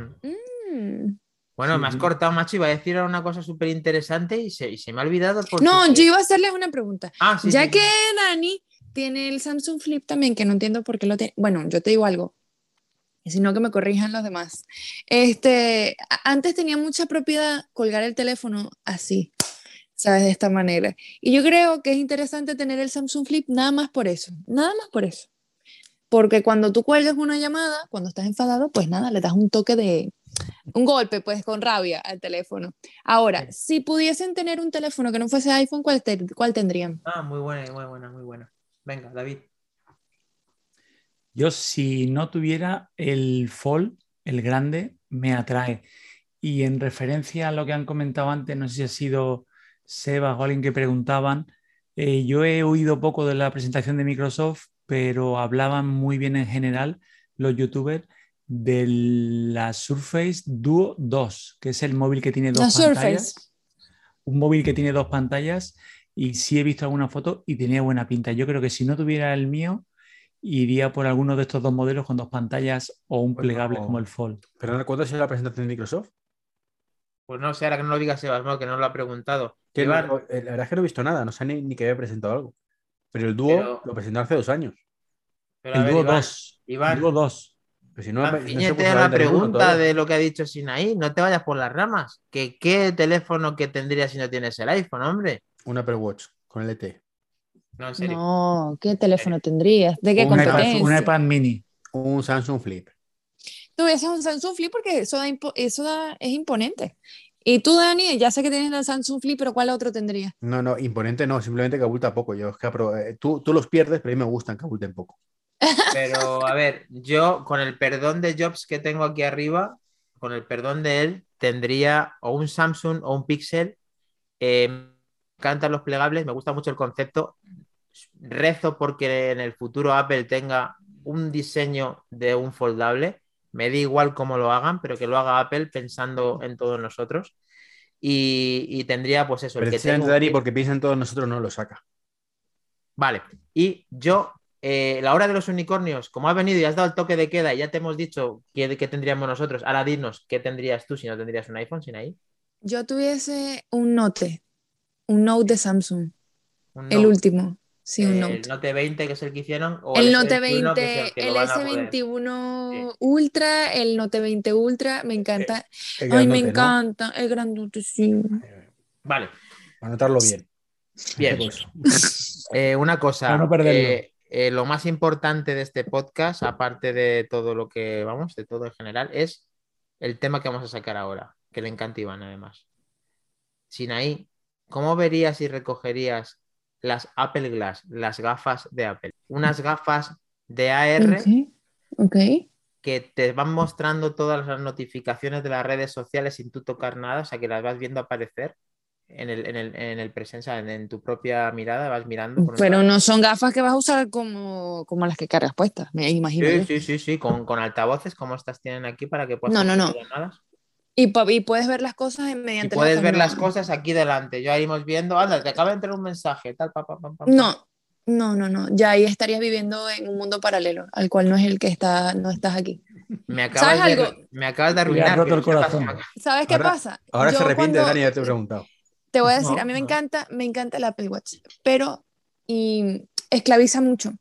Mm. Bueno, Sí, me has sí. cortado, macho, iba a decir ahora una cosa súper interesante y se, y se me ha olvidado. Por No, yo iba a hacerles una pregunta. Ah, sí, ya sí, que sí. Dani tiene el Samsung Flip también, que no entiendo por qué lo tiene. Bueno, yo te digo algo. Y si no, que me corrijan los demás. Este, antes tenía mucha propiedad colgar el teléfono así, ¿sabes? De esta manera. Y yo creo que es interesante tener el Samsung Flip nada más por eso. Nada más por eso. Porque cuando tú cuelgas una llamada, cuando estás enfadado, pues nada, le das un toque de, un golpe, pues con rabia al teléfono. Ahora, si pudiesen tener un teléfono que no fuese iPhone, ¿cuál, te- cuál tendrían? Ah, muy buena, muy buena, muy buena. Venga, David. Yo si no tuviera el Fold, el grande, me atrae. Y en referencia a lo que han comentado antes, no sé si ha sido Seba o alguien que preguntaban, eh, yo he oído poco de la presentación de Microsoft, pero hablaban muy bien en general los youtubers de la Surface Duo 2, que es el móvil que tiene dos La pantallas. Surface. Un móvil que tiene dos pantallas y sí he visto alguna foto y tenía buena pinta. Yo creo que si no tuviera el mío, iría por alguno de estos dos modelos con dos pantallas o un plegable como el Fold. Pero ¿cuándo ha sido la presentación de Microsoft? Pues no sé, ahora que no lo digas, Sebas, que no lo ha preguntado. No- eh, la verdad es que no he visto nada, no sé ni, ni que había presentado algo. Pero el dúo Pero- lo presentó hace dos años. pero El Iván, 2. Iván, El Duo 2. Pero si no, no se la pregunta de lo que ha dicho Sinaí. No te vayas por las ramas. Que, ¿Qué teléfono que tendrías si no tienes el iPhone, hombre? Un Apple Watch con LTE. No, en serio. No, ¿qué teléfono tendrías? ¿De qué Un iPad, competencia? un iPad mini. Un Samsung Flip. Tuvieses un Samsung Flip porque eso, da impo- eso da- es imponente. Y tú, Dani, ya sé que tienes el Samsung Flip, pero ¿cuál otro tendrías? No, no, imponente no, simplemente que abulta poco. Yo es que apro- eh, tú, tú los pierdes, pero a mí me gustan que abulten poco. Pero a ver, yo con el perdón de Jobs que tengo aquí arriba, con el perdón de él, tendría o un Samsung o un Pixel. Eh, encantan los plegables, me gusta mucho el concepto. Rezo porque en el futuro Apple tenga un diseño de un foldable. Me da igual cómo lo hagan, pero que lo haga Apple pensando en todos nosotros. Y, y tendría, pues eso, el que tengo- Dani, porque piensan todos nosotros, no lo saca. Vale. Y yo, eh, la hora de los unicornios, como has venido y has dado el toque de queda y ya te hemos dicho qué, qué tendríamos nosotros, ahora dinos qué tendrías tú si no tendrías un iPhone sin ahí. Yo tuviese un Note, un Note de Samsung, Un el Note, último. Sí, un el Note. Note 20, que es el que hicieron, o El Note S21, que es 20, que lo el van a poder- S21 Ultra, el Note 20 Ultra, me encanta. El Ay, me grandote, ¿no? encanta, el grandote, sí. Vale, Anotarlo bien. bien. Pues, [laughs] Eh, una cosa. Para no perderlo. eh, eh, lo más importante de este podcast, aparte de todo lo que vamos, de todo en general, es el tema que vamos a sacar ahora, que le encanta Iván además. Sinaí, ¿cómo verías y recogerías las Apple Glass, las gafas de Apple? Unas gafas de AR que te van mostrando todas las notificaciones de las redes sociales sin tú tocar nada, o sea que las vas viendo aparecer en el, en el, en el presencia, en, en tu propia mirada, vas mirando. Pero no son gafas que vas a usar como, como las que cargas puestas, me imagino. Sí, yo. sí, sí, sí, con, con altavoces como estas tienen aquí para que puedas No, no, no. llamadas. Y, y puedes ver las cosas en- Y mediante puedes ver las cosas aquí delante. Ya iremos viendo, anda, te acaba de entrar un mensaje, tal, pa, pa, pam, pam. No, no, no, no. Ya ahí estarías viviendo en un mundo paralelo, al cual no es el que está, no estás aquí. Me acabas, ¿Sabes de, algo? me acabas de arruinar. has roto el corazón. Me ¿Sabes qué Ahora- pasa? Ahora se Yo arrepiente cuando- Dani de haberte preguntado. Te voy a decir, No, a mí me no. encanta, me encanta el Apple Watch, pero y esclaviza mucho.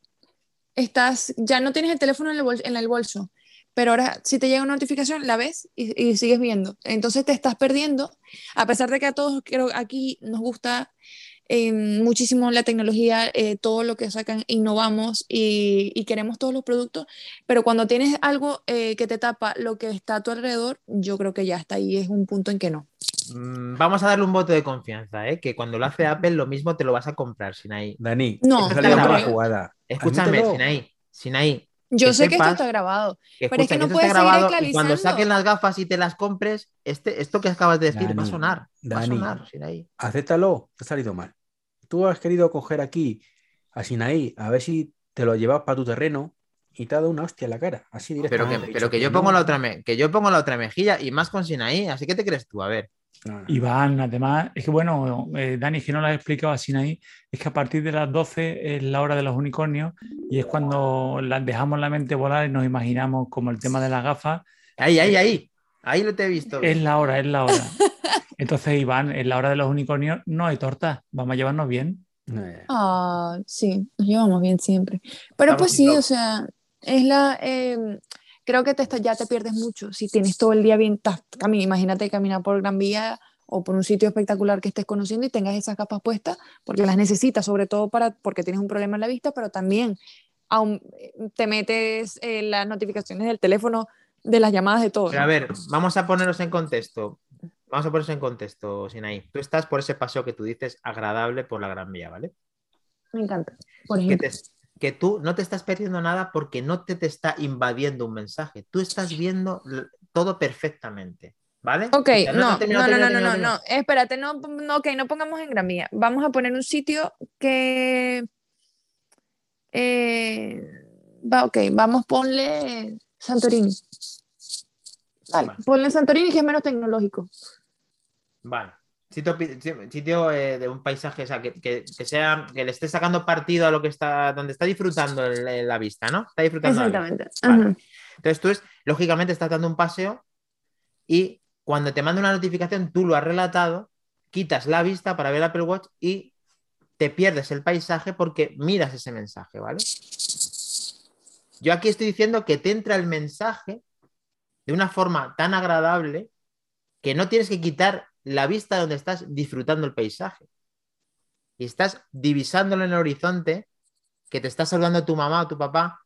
Estás, ya no tienes el teléfono en el bolso, en el bolso, pero ahora si te llega una notificación, la ves y, y sigues viendo. Entonces te estás perdiendo, a pesar de que a todos creo aquí nos gusta eh, muchísimo la tecnología, eh, todo lo que sacan, innovamos y, y queremos todos los productos, pero cuando tienes algo eh, que te tapa lo que está a tu alrededor, yo creo que ya está ahí, es un punto en que no. Mm, Vamos a darle un voto de confianza, ¿eh? que cuando lo hace Apple lo mismo te lo vas a comprar, Sinaí. Dani, No, mala creo. jugada. Escúchame. Sinaí, Sinaí, Yo Que sé que esto está grabado. que Pero es que no puedes seguir grabado y cuando saquen las gafas y te las compres, este, esto que acabas de decir va a Dani, sonar. Va a sonar, Sinaí. Acéptalo, te ha salido mal. Tú has querido coger aquí a Sinaí a ver si te lo llevas para tu terreno y te ha dado una hostia en la cara. Así Pero directamente. que, He pero que yo pongo la otra me- que yo pongo la otra mejilla y más con Sinaí, así que te crees tú, a ver. No. Iván, además, es que bueno, eh, Dani, es que no lo has explicado así ahí, es que a partir de las 12 es la hora de los unicornios y es cuando las dejamos la mente volar y nos imaginamos como el tema de las gafas, Ahí, ahí, ahí. Ahí lo te he visto. es la hora, es la hora. Entonces, Iván, en la hora de los unicornios no hay torta, vamos a llevarnos bien. Eh, Ah, sí, nos llevamos bien siempre. Pero Estamos pues sí, o sea, es la... eh, creo que te está- ya te pierdes mucho. Si tienes todo el día bien... tas- cami- imagínate caminar por Gran Vía o por un sitio espectacular que estés conociendo y tengas esas capas puestas, porque las necesitas, sobre todo para, porque tienes un problema en la vista, pero también aún, eh, te metes eh, las notificaciones del teléfono, de las llamadas, de todo. Pero a ver, vamos a ponernos en contexto. Vamos a ponernos en contexto, Sinaí. Tú estás por ese paseo que tú dices agradable por la Gran Vía, ¿vale? Me encanta. Por Que, ejemplo. te- que tú no te estás perdiendo nada porque no te, te está invadiendo un mensaje. Tú estás viendo todo perfectamente, ¿vale? Ok, O sea, no, no, no, no, no, no, no, espérate, no, no, ok, no pongamos en Gran Vía. Vamos a poner un sitio que, eh, va, ok, vamos, ponle Santorini. Vale, Vale. ponle Santorini que es menos tecnológico. Vale. Sitio, eh, de un paisaje, o sea, que, que- que sea, que le esté sacando partido a lo que está, donde está disfrutando el- el- la vista, ¿no? Está disfrutando. Exactamente. Vale. Entonces tú, es, lógicamente, estás dando un paseo y cuando te manda una notificación, tú lo has relatado, quitas la vista para ver el Apple Watch y te pierdes el paisaje porque miras ese mensaje, ¿vale? Yo aquí estoy diciendo que te entra el mensaje de una forma tan agradable que no tienes que quitar la vista donde estás disfrutando el paisaje. Y estás divisándolo en el horizonte, que te está saludando tu mamá o tu papá.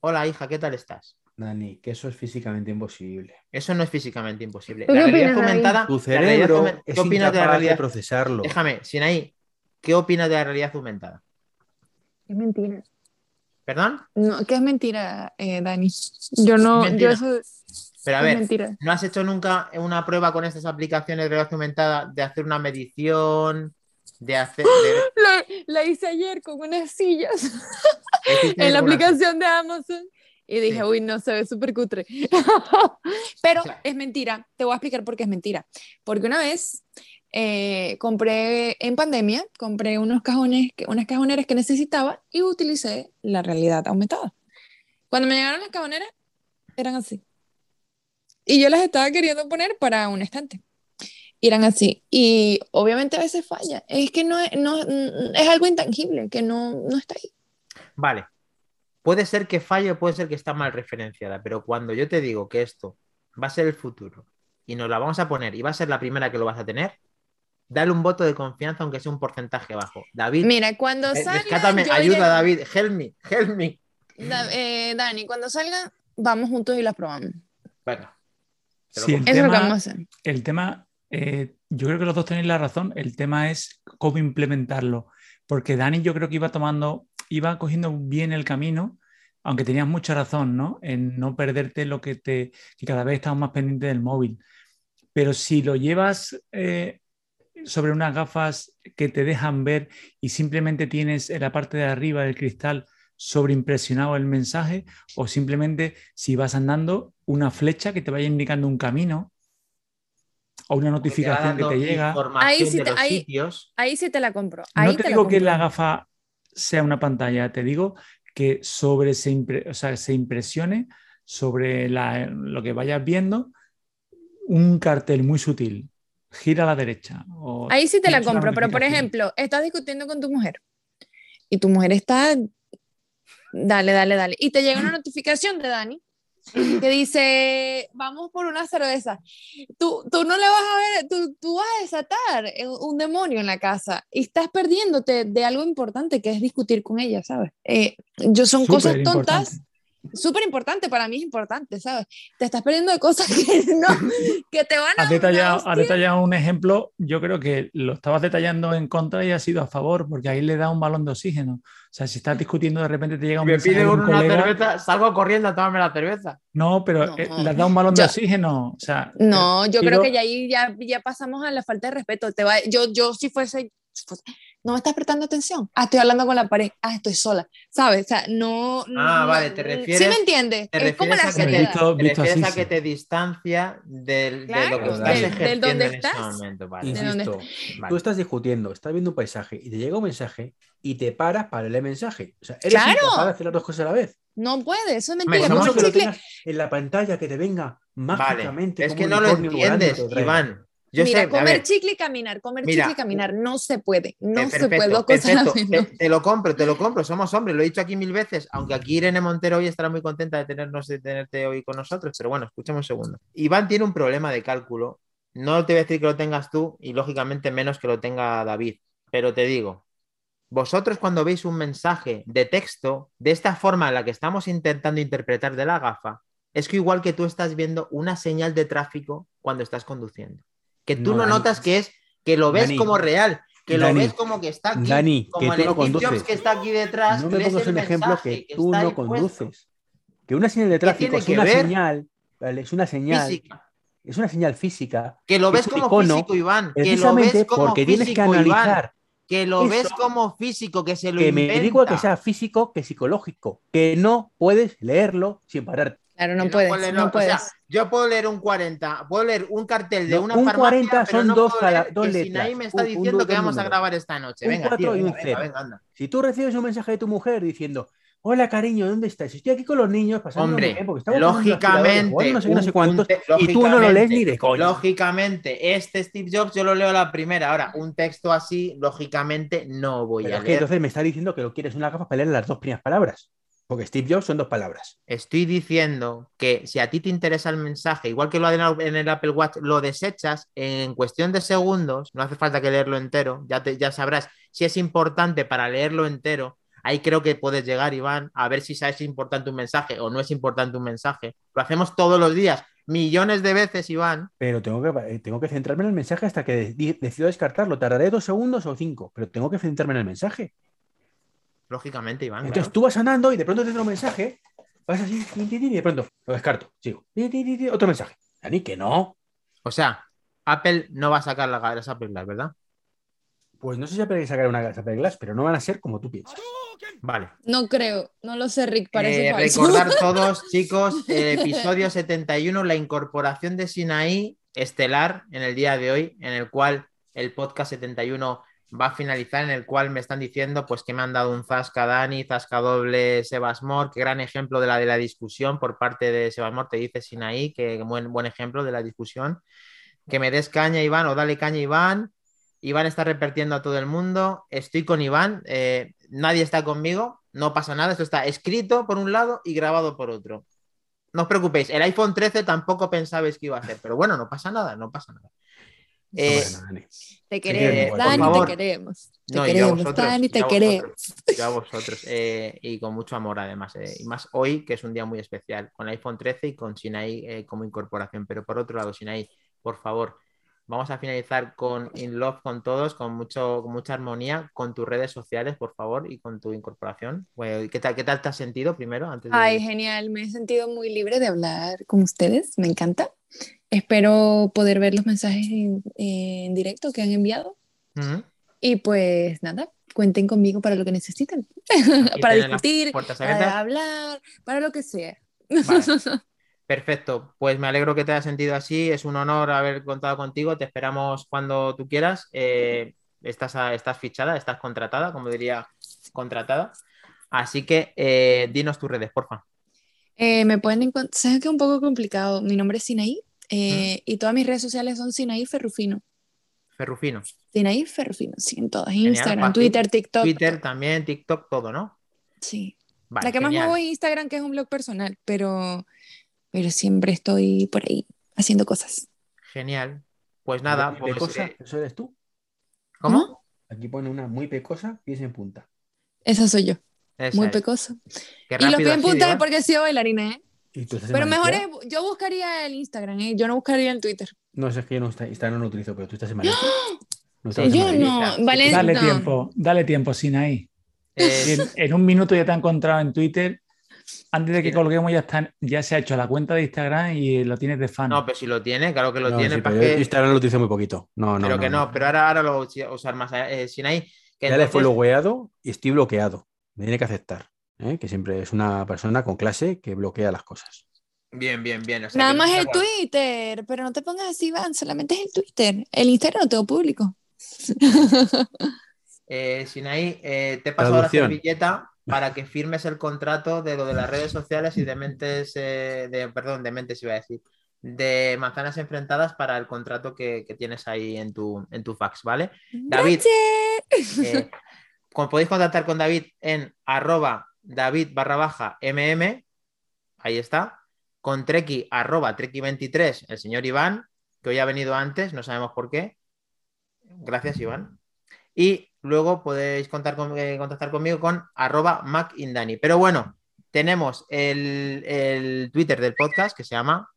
Hola, hija, ¿qué tal estás? Dani, que eso es físicamente imposible. Eso no es físicamente imposible. ¿Tú La realidad aumentada. Tu la realidad cerebro es ¿Qué opinas de la incapaz de realidad? procesarlo. Déjame, Sinaí, ¿qué opinas de la realidad aumentada? Es mentira. ¿Perdón? No, que es mentira, eh, Dani. Yo no, yo eso Pero a ver, mentira. ¿no has hecho nunca una prueba con estas aplicaciones de realidad aumentada de hacer una medición, de hacer... de- [gasps] La, la hice ayer con unas sillas. [laughs] en la aplicación de Amazon y dije, Sí. uy, no se ve súper cutre. [laughs] Pero O sea- es mentira. Te voy a explicar por qué es mentira. Porque una vez eh, compré en pandemia, compré unos cajones, unas cajoneras que necesitaba y utilicé la realidad aumentada. Cuando me llegaron las cajoneras, eran así. Y yo las estaba queriendo poner para un estante. Eran así. Y obviamente a veces falla. Es que no es, no, es algo intangible, que no, no está ahí. Vale. Puede ser que falle o puede ser que está mal referenciada, pero cuando yo te digo que esto va a ser el futuro y nos la vamos a poner y va a ser la primera que lo vas a tener, dale un voto de confianza, aunque sea un porcentaje bajo. David, Mira, cuando eh, salga. yo ayuda, iré- David, help me, help me. Da- eh, Dani, cuando salga, vamos juntos y las probamos. Lo Sí, el compro. Eso es lo que tema- vamos a hacer. El tema, eh, yo creo que los dos tenéis la razón. El tema es cómo implementarlo. Porque Dani, yo creo que iba tomando, iba cogiendo bien el camino, aunque tenías mucha razón, ¿no? En no perderte lo que te, que cada vez estamos más pendientes del móvil. Pero si lo llevas eh, sobre unas gafas que te dejan ver y simplemente tienes en la parte de arriba del cristal sobreimpresionado el mensaje, o simplemente si vas andando, una flecha que te vaya indicando un camino o una Te notificación que te llega. Ahí sí te- los ahí- sitios. Ahí sí te la compro. Ahí No te digo que la gafa sea una pantalla, te digo que sobre se, impre- o sea, se impresione sobre la- lo que vayas viendo un cartel muy sutil. Gira a la derecha. o Ahí sí te la compro, pero por ejemplo, estás discutiendo con tu mujer y tu mujer está, dale, dale, dale, y te llega una notificación de Dani que dice, vamos por una cerveza. Tú, tú no le vas a ver, tú, tú vas a desatar un demonio en la casa y estás perdiéndote de algo importante que es discutir con ella, ¿sabes? Eh, yo son cosas Súper tontas. importante. Súper importante, para mí es importante, ¿sabes? Te estás perdiendo de cosas que [laughs] no, que te van a Has detallado, has detallado un ejemplo, yo creo que lo estabas detallando en contra y has sido a favor, porque ahí le da un balón de oxígeno. O sea, si estás discutiendo, de repente te llega un Me pide de un una colega, cerveza, salgo corriendo a tomarme la cerveza. No, pero No. eh, le has dado un balón de Ya. oxígeno. O sea, No, yo Pero- creo que ya ahí ya, ya pasamos a la falta de respeto. Te va, yo, yo si fuese, si fuese- no me estás prestando atención. Ah, estoy hablando con la pared. Ah, estoy sola. ¿Sabes? O sea, no. Ah, no- vale, te ¿Sí refieres- me entiendes? te Es como refieres la a que te-. Visto- Te visto refieres así, a que sí. te distancia del, de Claro, lo que estás del- del ejerciendo donde en ese estás. momento. Vale. De dónde Insisto, Vale. tú estás discutiendo, estás viendo un paisaje y te llega un mensaje y te paras para leer el mensaje. O sea, eres ¡Claro! incapaz de hacer las dos cosas a la vez. No puede, eso es mentira. Mucho que lo tengas en la pantalla que te venga Vale. mágicamente. Es como que no lo entiendes. Iván. Yo Mira, sé, comer chicle y caminar, comer Mira, chicle y caminar, no se puede, no Eh, se puede, perfecto, [laughs] te lo compro, te lo compro. Somos hombres, lo he dicho aquí mil veces. Aunque aquí Irene Montero hoy estará muy contenta de tenernos, de tenerte hoy con nosotros. Pero bueno, escuchemos un segundo. Iván tiene un problema de cálculo. No te voy a decir que lo tengas tú y lógicamente menos que lo tenga David. Pero te digo, vosotros cuando veis un mensaje de texto de esta forma en la que estamos intentando interpretar de la gafa, es que igual que tú estás viendo una señal de tráfico cuando estás conduciendo. Que tú No, notas que es que lo ves Dani. como real, que lo ves como que está aquí, Dani, que como tú el no Jobs conduces. que está aquí detrás. No me pongas el un ejemplo que tú no puesto. conduces. Que una señal de tráfico es una ver? señal, ¿vale? es una señal, Física. es una señal física. Que lo es ves como icono, físico, Iván. Que lo ves como porque tienes que físico, Iván. analizar Que lo ves como físico, que se lo que me digo que sea físico que psicológico, que no puedes leerlo sin parar. Claro, no puedes, puede- no o puedes. sea, yo puedo leer un 40, puedo leer un cartel de No, una un farmacia, 40 pero son no dos leer dos letras. Sinaí me está Un- un diciendo dos que vamos a números. grabar esta noche. Un Venga, cuatro tío, y un venga, venga, cero. venga, anda. Si tú recibes un mensaje de tu mujer diciendo, hola cariño, ¿dónde estás? Estoy aquí con los niños pasando Hombre, lógicamente, no sé no sé un- cuántos, un te- y tú no lo lees ni de lógicamente, coña. Lógicamente, este Steve Jobs yo lo leo a la primera. Ahora, un texto así, lógicamente, no voy Pero a es que leer. entonces me está diciendo que lo quieres una gafa para leer las dos primeras palabras. Porque Steve Jobs son dos palabras. Estoy diciendo que si a ti te interesa el mensaje, igual que lo en el- en el Apple Watch, lo desechas en cuestión de segundos, no hace falta que leerlo entero, ya, te, ya sabrás si es importante para leerlo entero. Ahí creo que puedes llegar, Iván, a ver si es importante un mensaje o no es importante un mensaje. Lo hacemos todos los días, millones de veces, Iván. Pero tengo que, eh, tengo que centrarme en el mensaje hasta que de- decido descartarlo. Tardaré dos segundos o cinco, pero tengo que centrarme en el mensaje. Lógicamente, Iván. Entonces claro. tú vas andando y de pronto te entra un mensaje, vas así, y de pronto lo descarto, sigo. Otro mensaje. Dani, que no. O sea, Apple no va a sacar la- las Apple Glass, ¿verdad? Pues no sé si Apple sacar una Apple Glass, pero no van a ser como tú piensas. Vale. No creo, no lo sé, Rick, parece Eh, falso. recordar [laughs] todos, chicos, el episodio 71, la incorporación de Sinaí estelar en el día de hoy, en el cual el podcast 71 va a finalizar, en el cual me están diciendo pues que me han dado un Zasca Dani, Zasca doble Sebasmor, que gran ejemplo de la de la discusión por parte de Sebasmor, te dice Sinaí, que buen, buen ejemplo de la discusión. Que me des caña, Iván, o dale caña, Iván. Iván está repartiendo a todo el mundo. Estoy con Iván. eh, nadie está conmigo. No pasa nada. Esto está escrito por un lado y grabado por otro. No os preocupéis. El iPhone 13 tampoco pensabais que iba a ser. Pero bueno, no pasa nada. No pasa nada. Eh, Bueno, Dani. Te queremos, Dani, te queremos. Te No, queremos, vosotros, Dani, te queremos. vosotros, yo a vosotros, eh, y con mucho amor además, eh, y más hoy que es un día muy especial, con el iPhone 13 y con Sinaí eh, como incorporación, pero por otro lado, Sinaí, por favor, vamos a finalizar con In Love con todos, con, mucho, con mucha armonía, con tus redes sociales, por favor, y con tu incorporación. Bueno, ¿qué, tal, ¿Qué tal te has sentido primero? Antes de... Ay, genial, me he sentido muy libre de hablar con ustedes, me encanta. Espero poder ver los mensajes en, en directo que han enviado. Ujú. Y pues nada, cuenten conmigo para lo que necesiten. [laughs] Para discutir, para hablar, para lo que sea. Vale. [laughs] Perfecto, pues me alegro que te hayas sentido así, es un honor haber contado contigo, te esperamos cuando tú quieras, Eh, estás, estás fichada, estás contratada, como diría, contratada, así que eh, dinos tus redes, porfa. Eh, me pueden encontrar, sabes que es un poco complicado. Mi nombre es Sinaí eh, y todas mis redes sociales son Sinaí Ferrufino. Ferrufino, Sinaí Ferrufino, sí, en todas. Genial, Instagram. Twitter, TikTok. Twitter también, TikTok, todo, ¿no? Sí. Vale, La que más muevo es Instagram, que es un blog personal, pero, pero siempre estoy por ahí haciendo cosas. Genial, pues nada, Muy pues, pecosa, eh, ¿Eso eres tú? ¿cómo? Aquí pone una muy pecosa, pies en punta. Esa soy yo, Esa muy es. pecoso. Qué Y los pies en punta es Iván. porque he sido bailarina, ¿eh? ¿Y tú estás en Pero mejor es, yo buscaría el Instagram, ¿eh? Yo no buscaría el Twitter. No sé, es que yo no, está- Instagram no lo utilizo, pero tú estás en. ¿No Sí, estabas en Yo Madrid? no, sí, Valencia. Dale no. tiempo, dale tiempo, Sinaí. Eh, En, en un minuto ya te ha encontrado en Twitter. Antes de que colguemos ya, está, ya se ha hecho la cuenta de Instagram y lo tienes de fan. no, pero si lo tiene, claro que lo No, tiene, sí, que- Instagram lo utilizo muy poquito. No, no, pero que no, no. pero ahora, ahora lo voy a usar más. Eh, Sinaí, que Ya le fue entonces- logueado y estoy bloqueado. Me tiene que aceptar. ¿Eh? Que siempre es una persona con clase que bloquea las cosas. Bien, bien, bien. o sea, Nada más el Twitter, pero no te pongas así, Van, solamente es el Twitter. El Instagram lo tengo público. [laughs] Eh, Sinaí, eh, te he pasado la servilleta para que firmes el contrato de lo de las redes sociales y de mentes, eh, de, perdón, de mentes iba a decir, de manzanas enfrentadas para el contrato que, que tienes ahí en tu, en tu fax, ¿vale? David, eh, como podéis contactar con David en arroba David barra baja mm, ahí está, con Treki arroba Treki23, el señor Iván, que hoy ha venido antes, no sabemos por qué. Gracias, Iván. Y luego podéis contar con- eh, contactar conmigo con arroba MacIndani. Pero bueno, tenemos el, el Twitter del podcast que se llama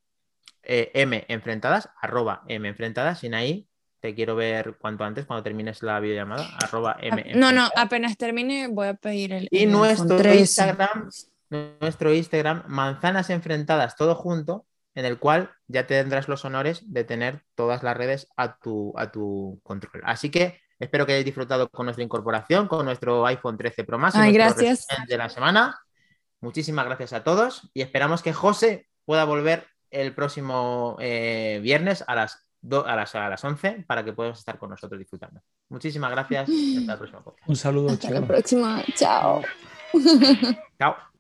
eh, M Enfrentadas, arroba M Enfrentadas, sin ahí. Te quiero ver cuanto antes, cuando termines la videollamada, arroba No, no, apenas termine voy a pedir el. Y el nuestro iPhone 13. Instagram, nuestro Instagram, Manzanas Enfrentadas, todo junto, en el cual ya tendrás los honores de tener todas las redes a tu, a tu control. Así que espero que hayáis disfrutado con nuestra incorporación, con nuestro iPhone 13 Pro Max Ay, gracias. de la semana. Muchísimas gracias a todos y esperamos que José pueda volver el próximo eh, viernes a las, do- a, las, a las 11 para que puedas estar con nosotros disfrutando. Muchísimas gracias y hasta [laughs] próximo podcast. Un saludo, Hasta la próxima. Chao. Chao. [laughs]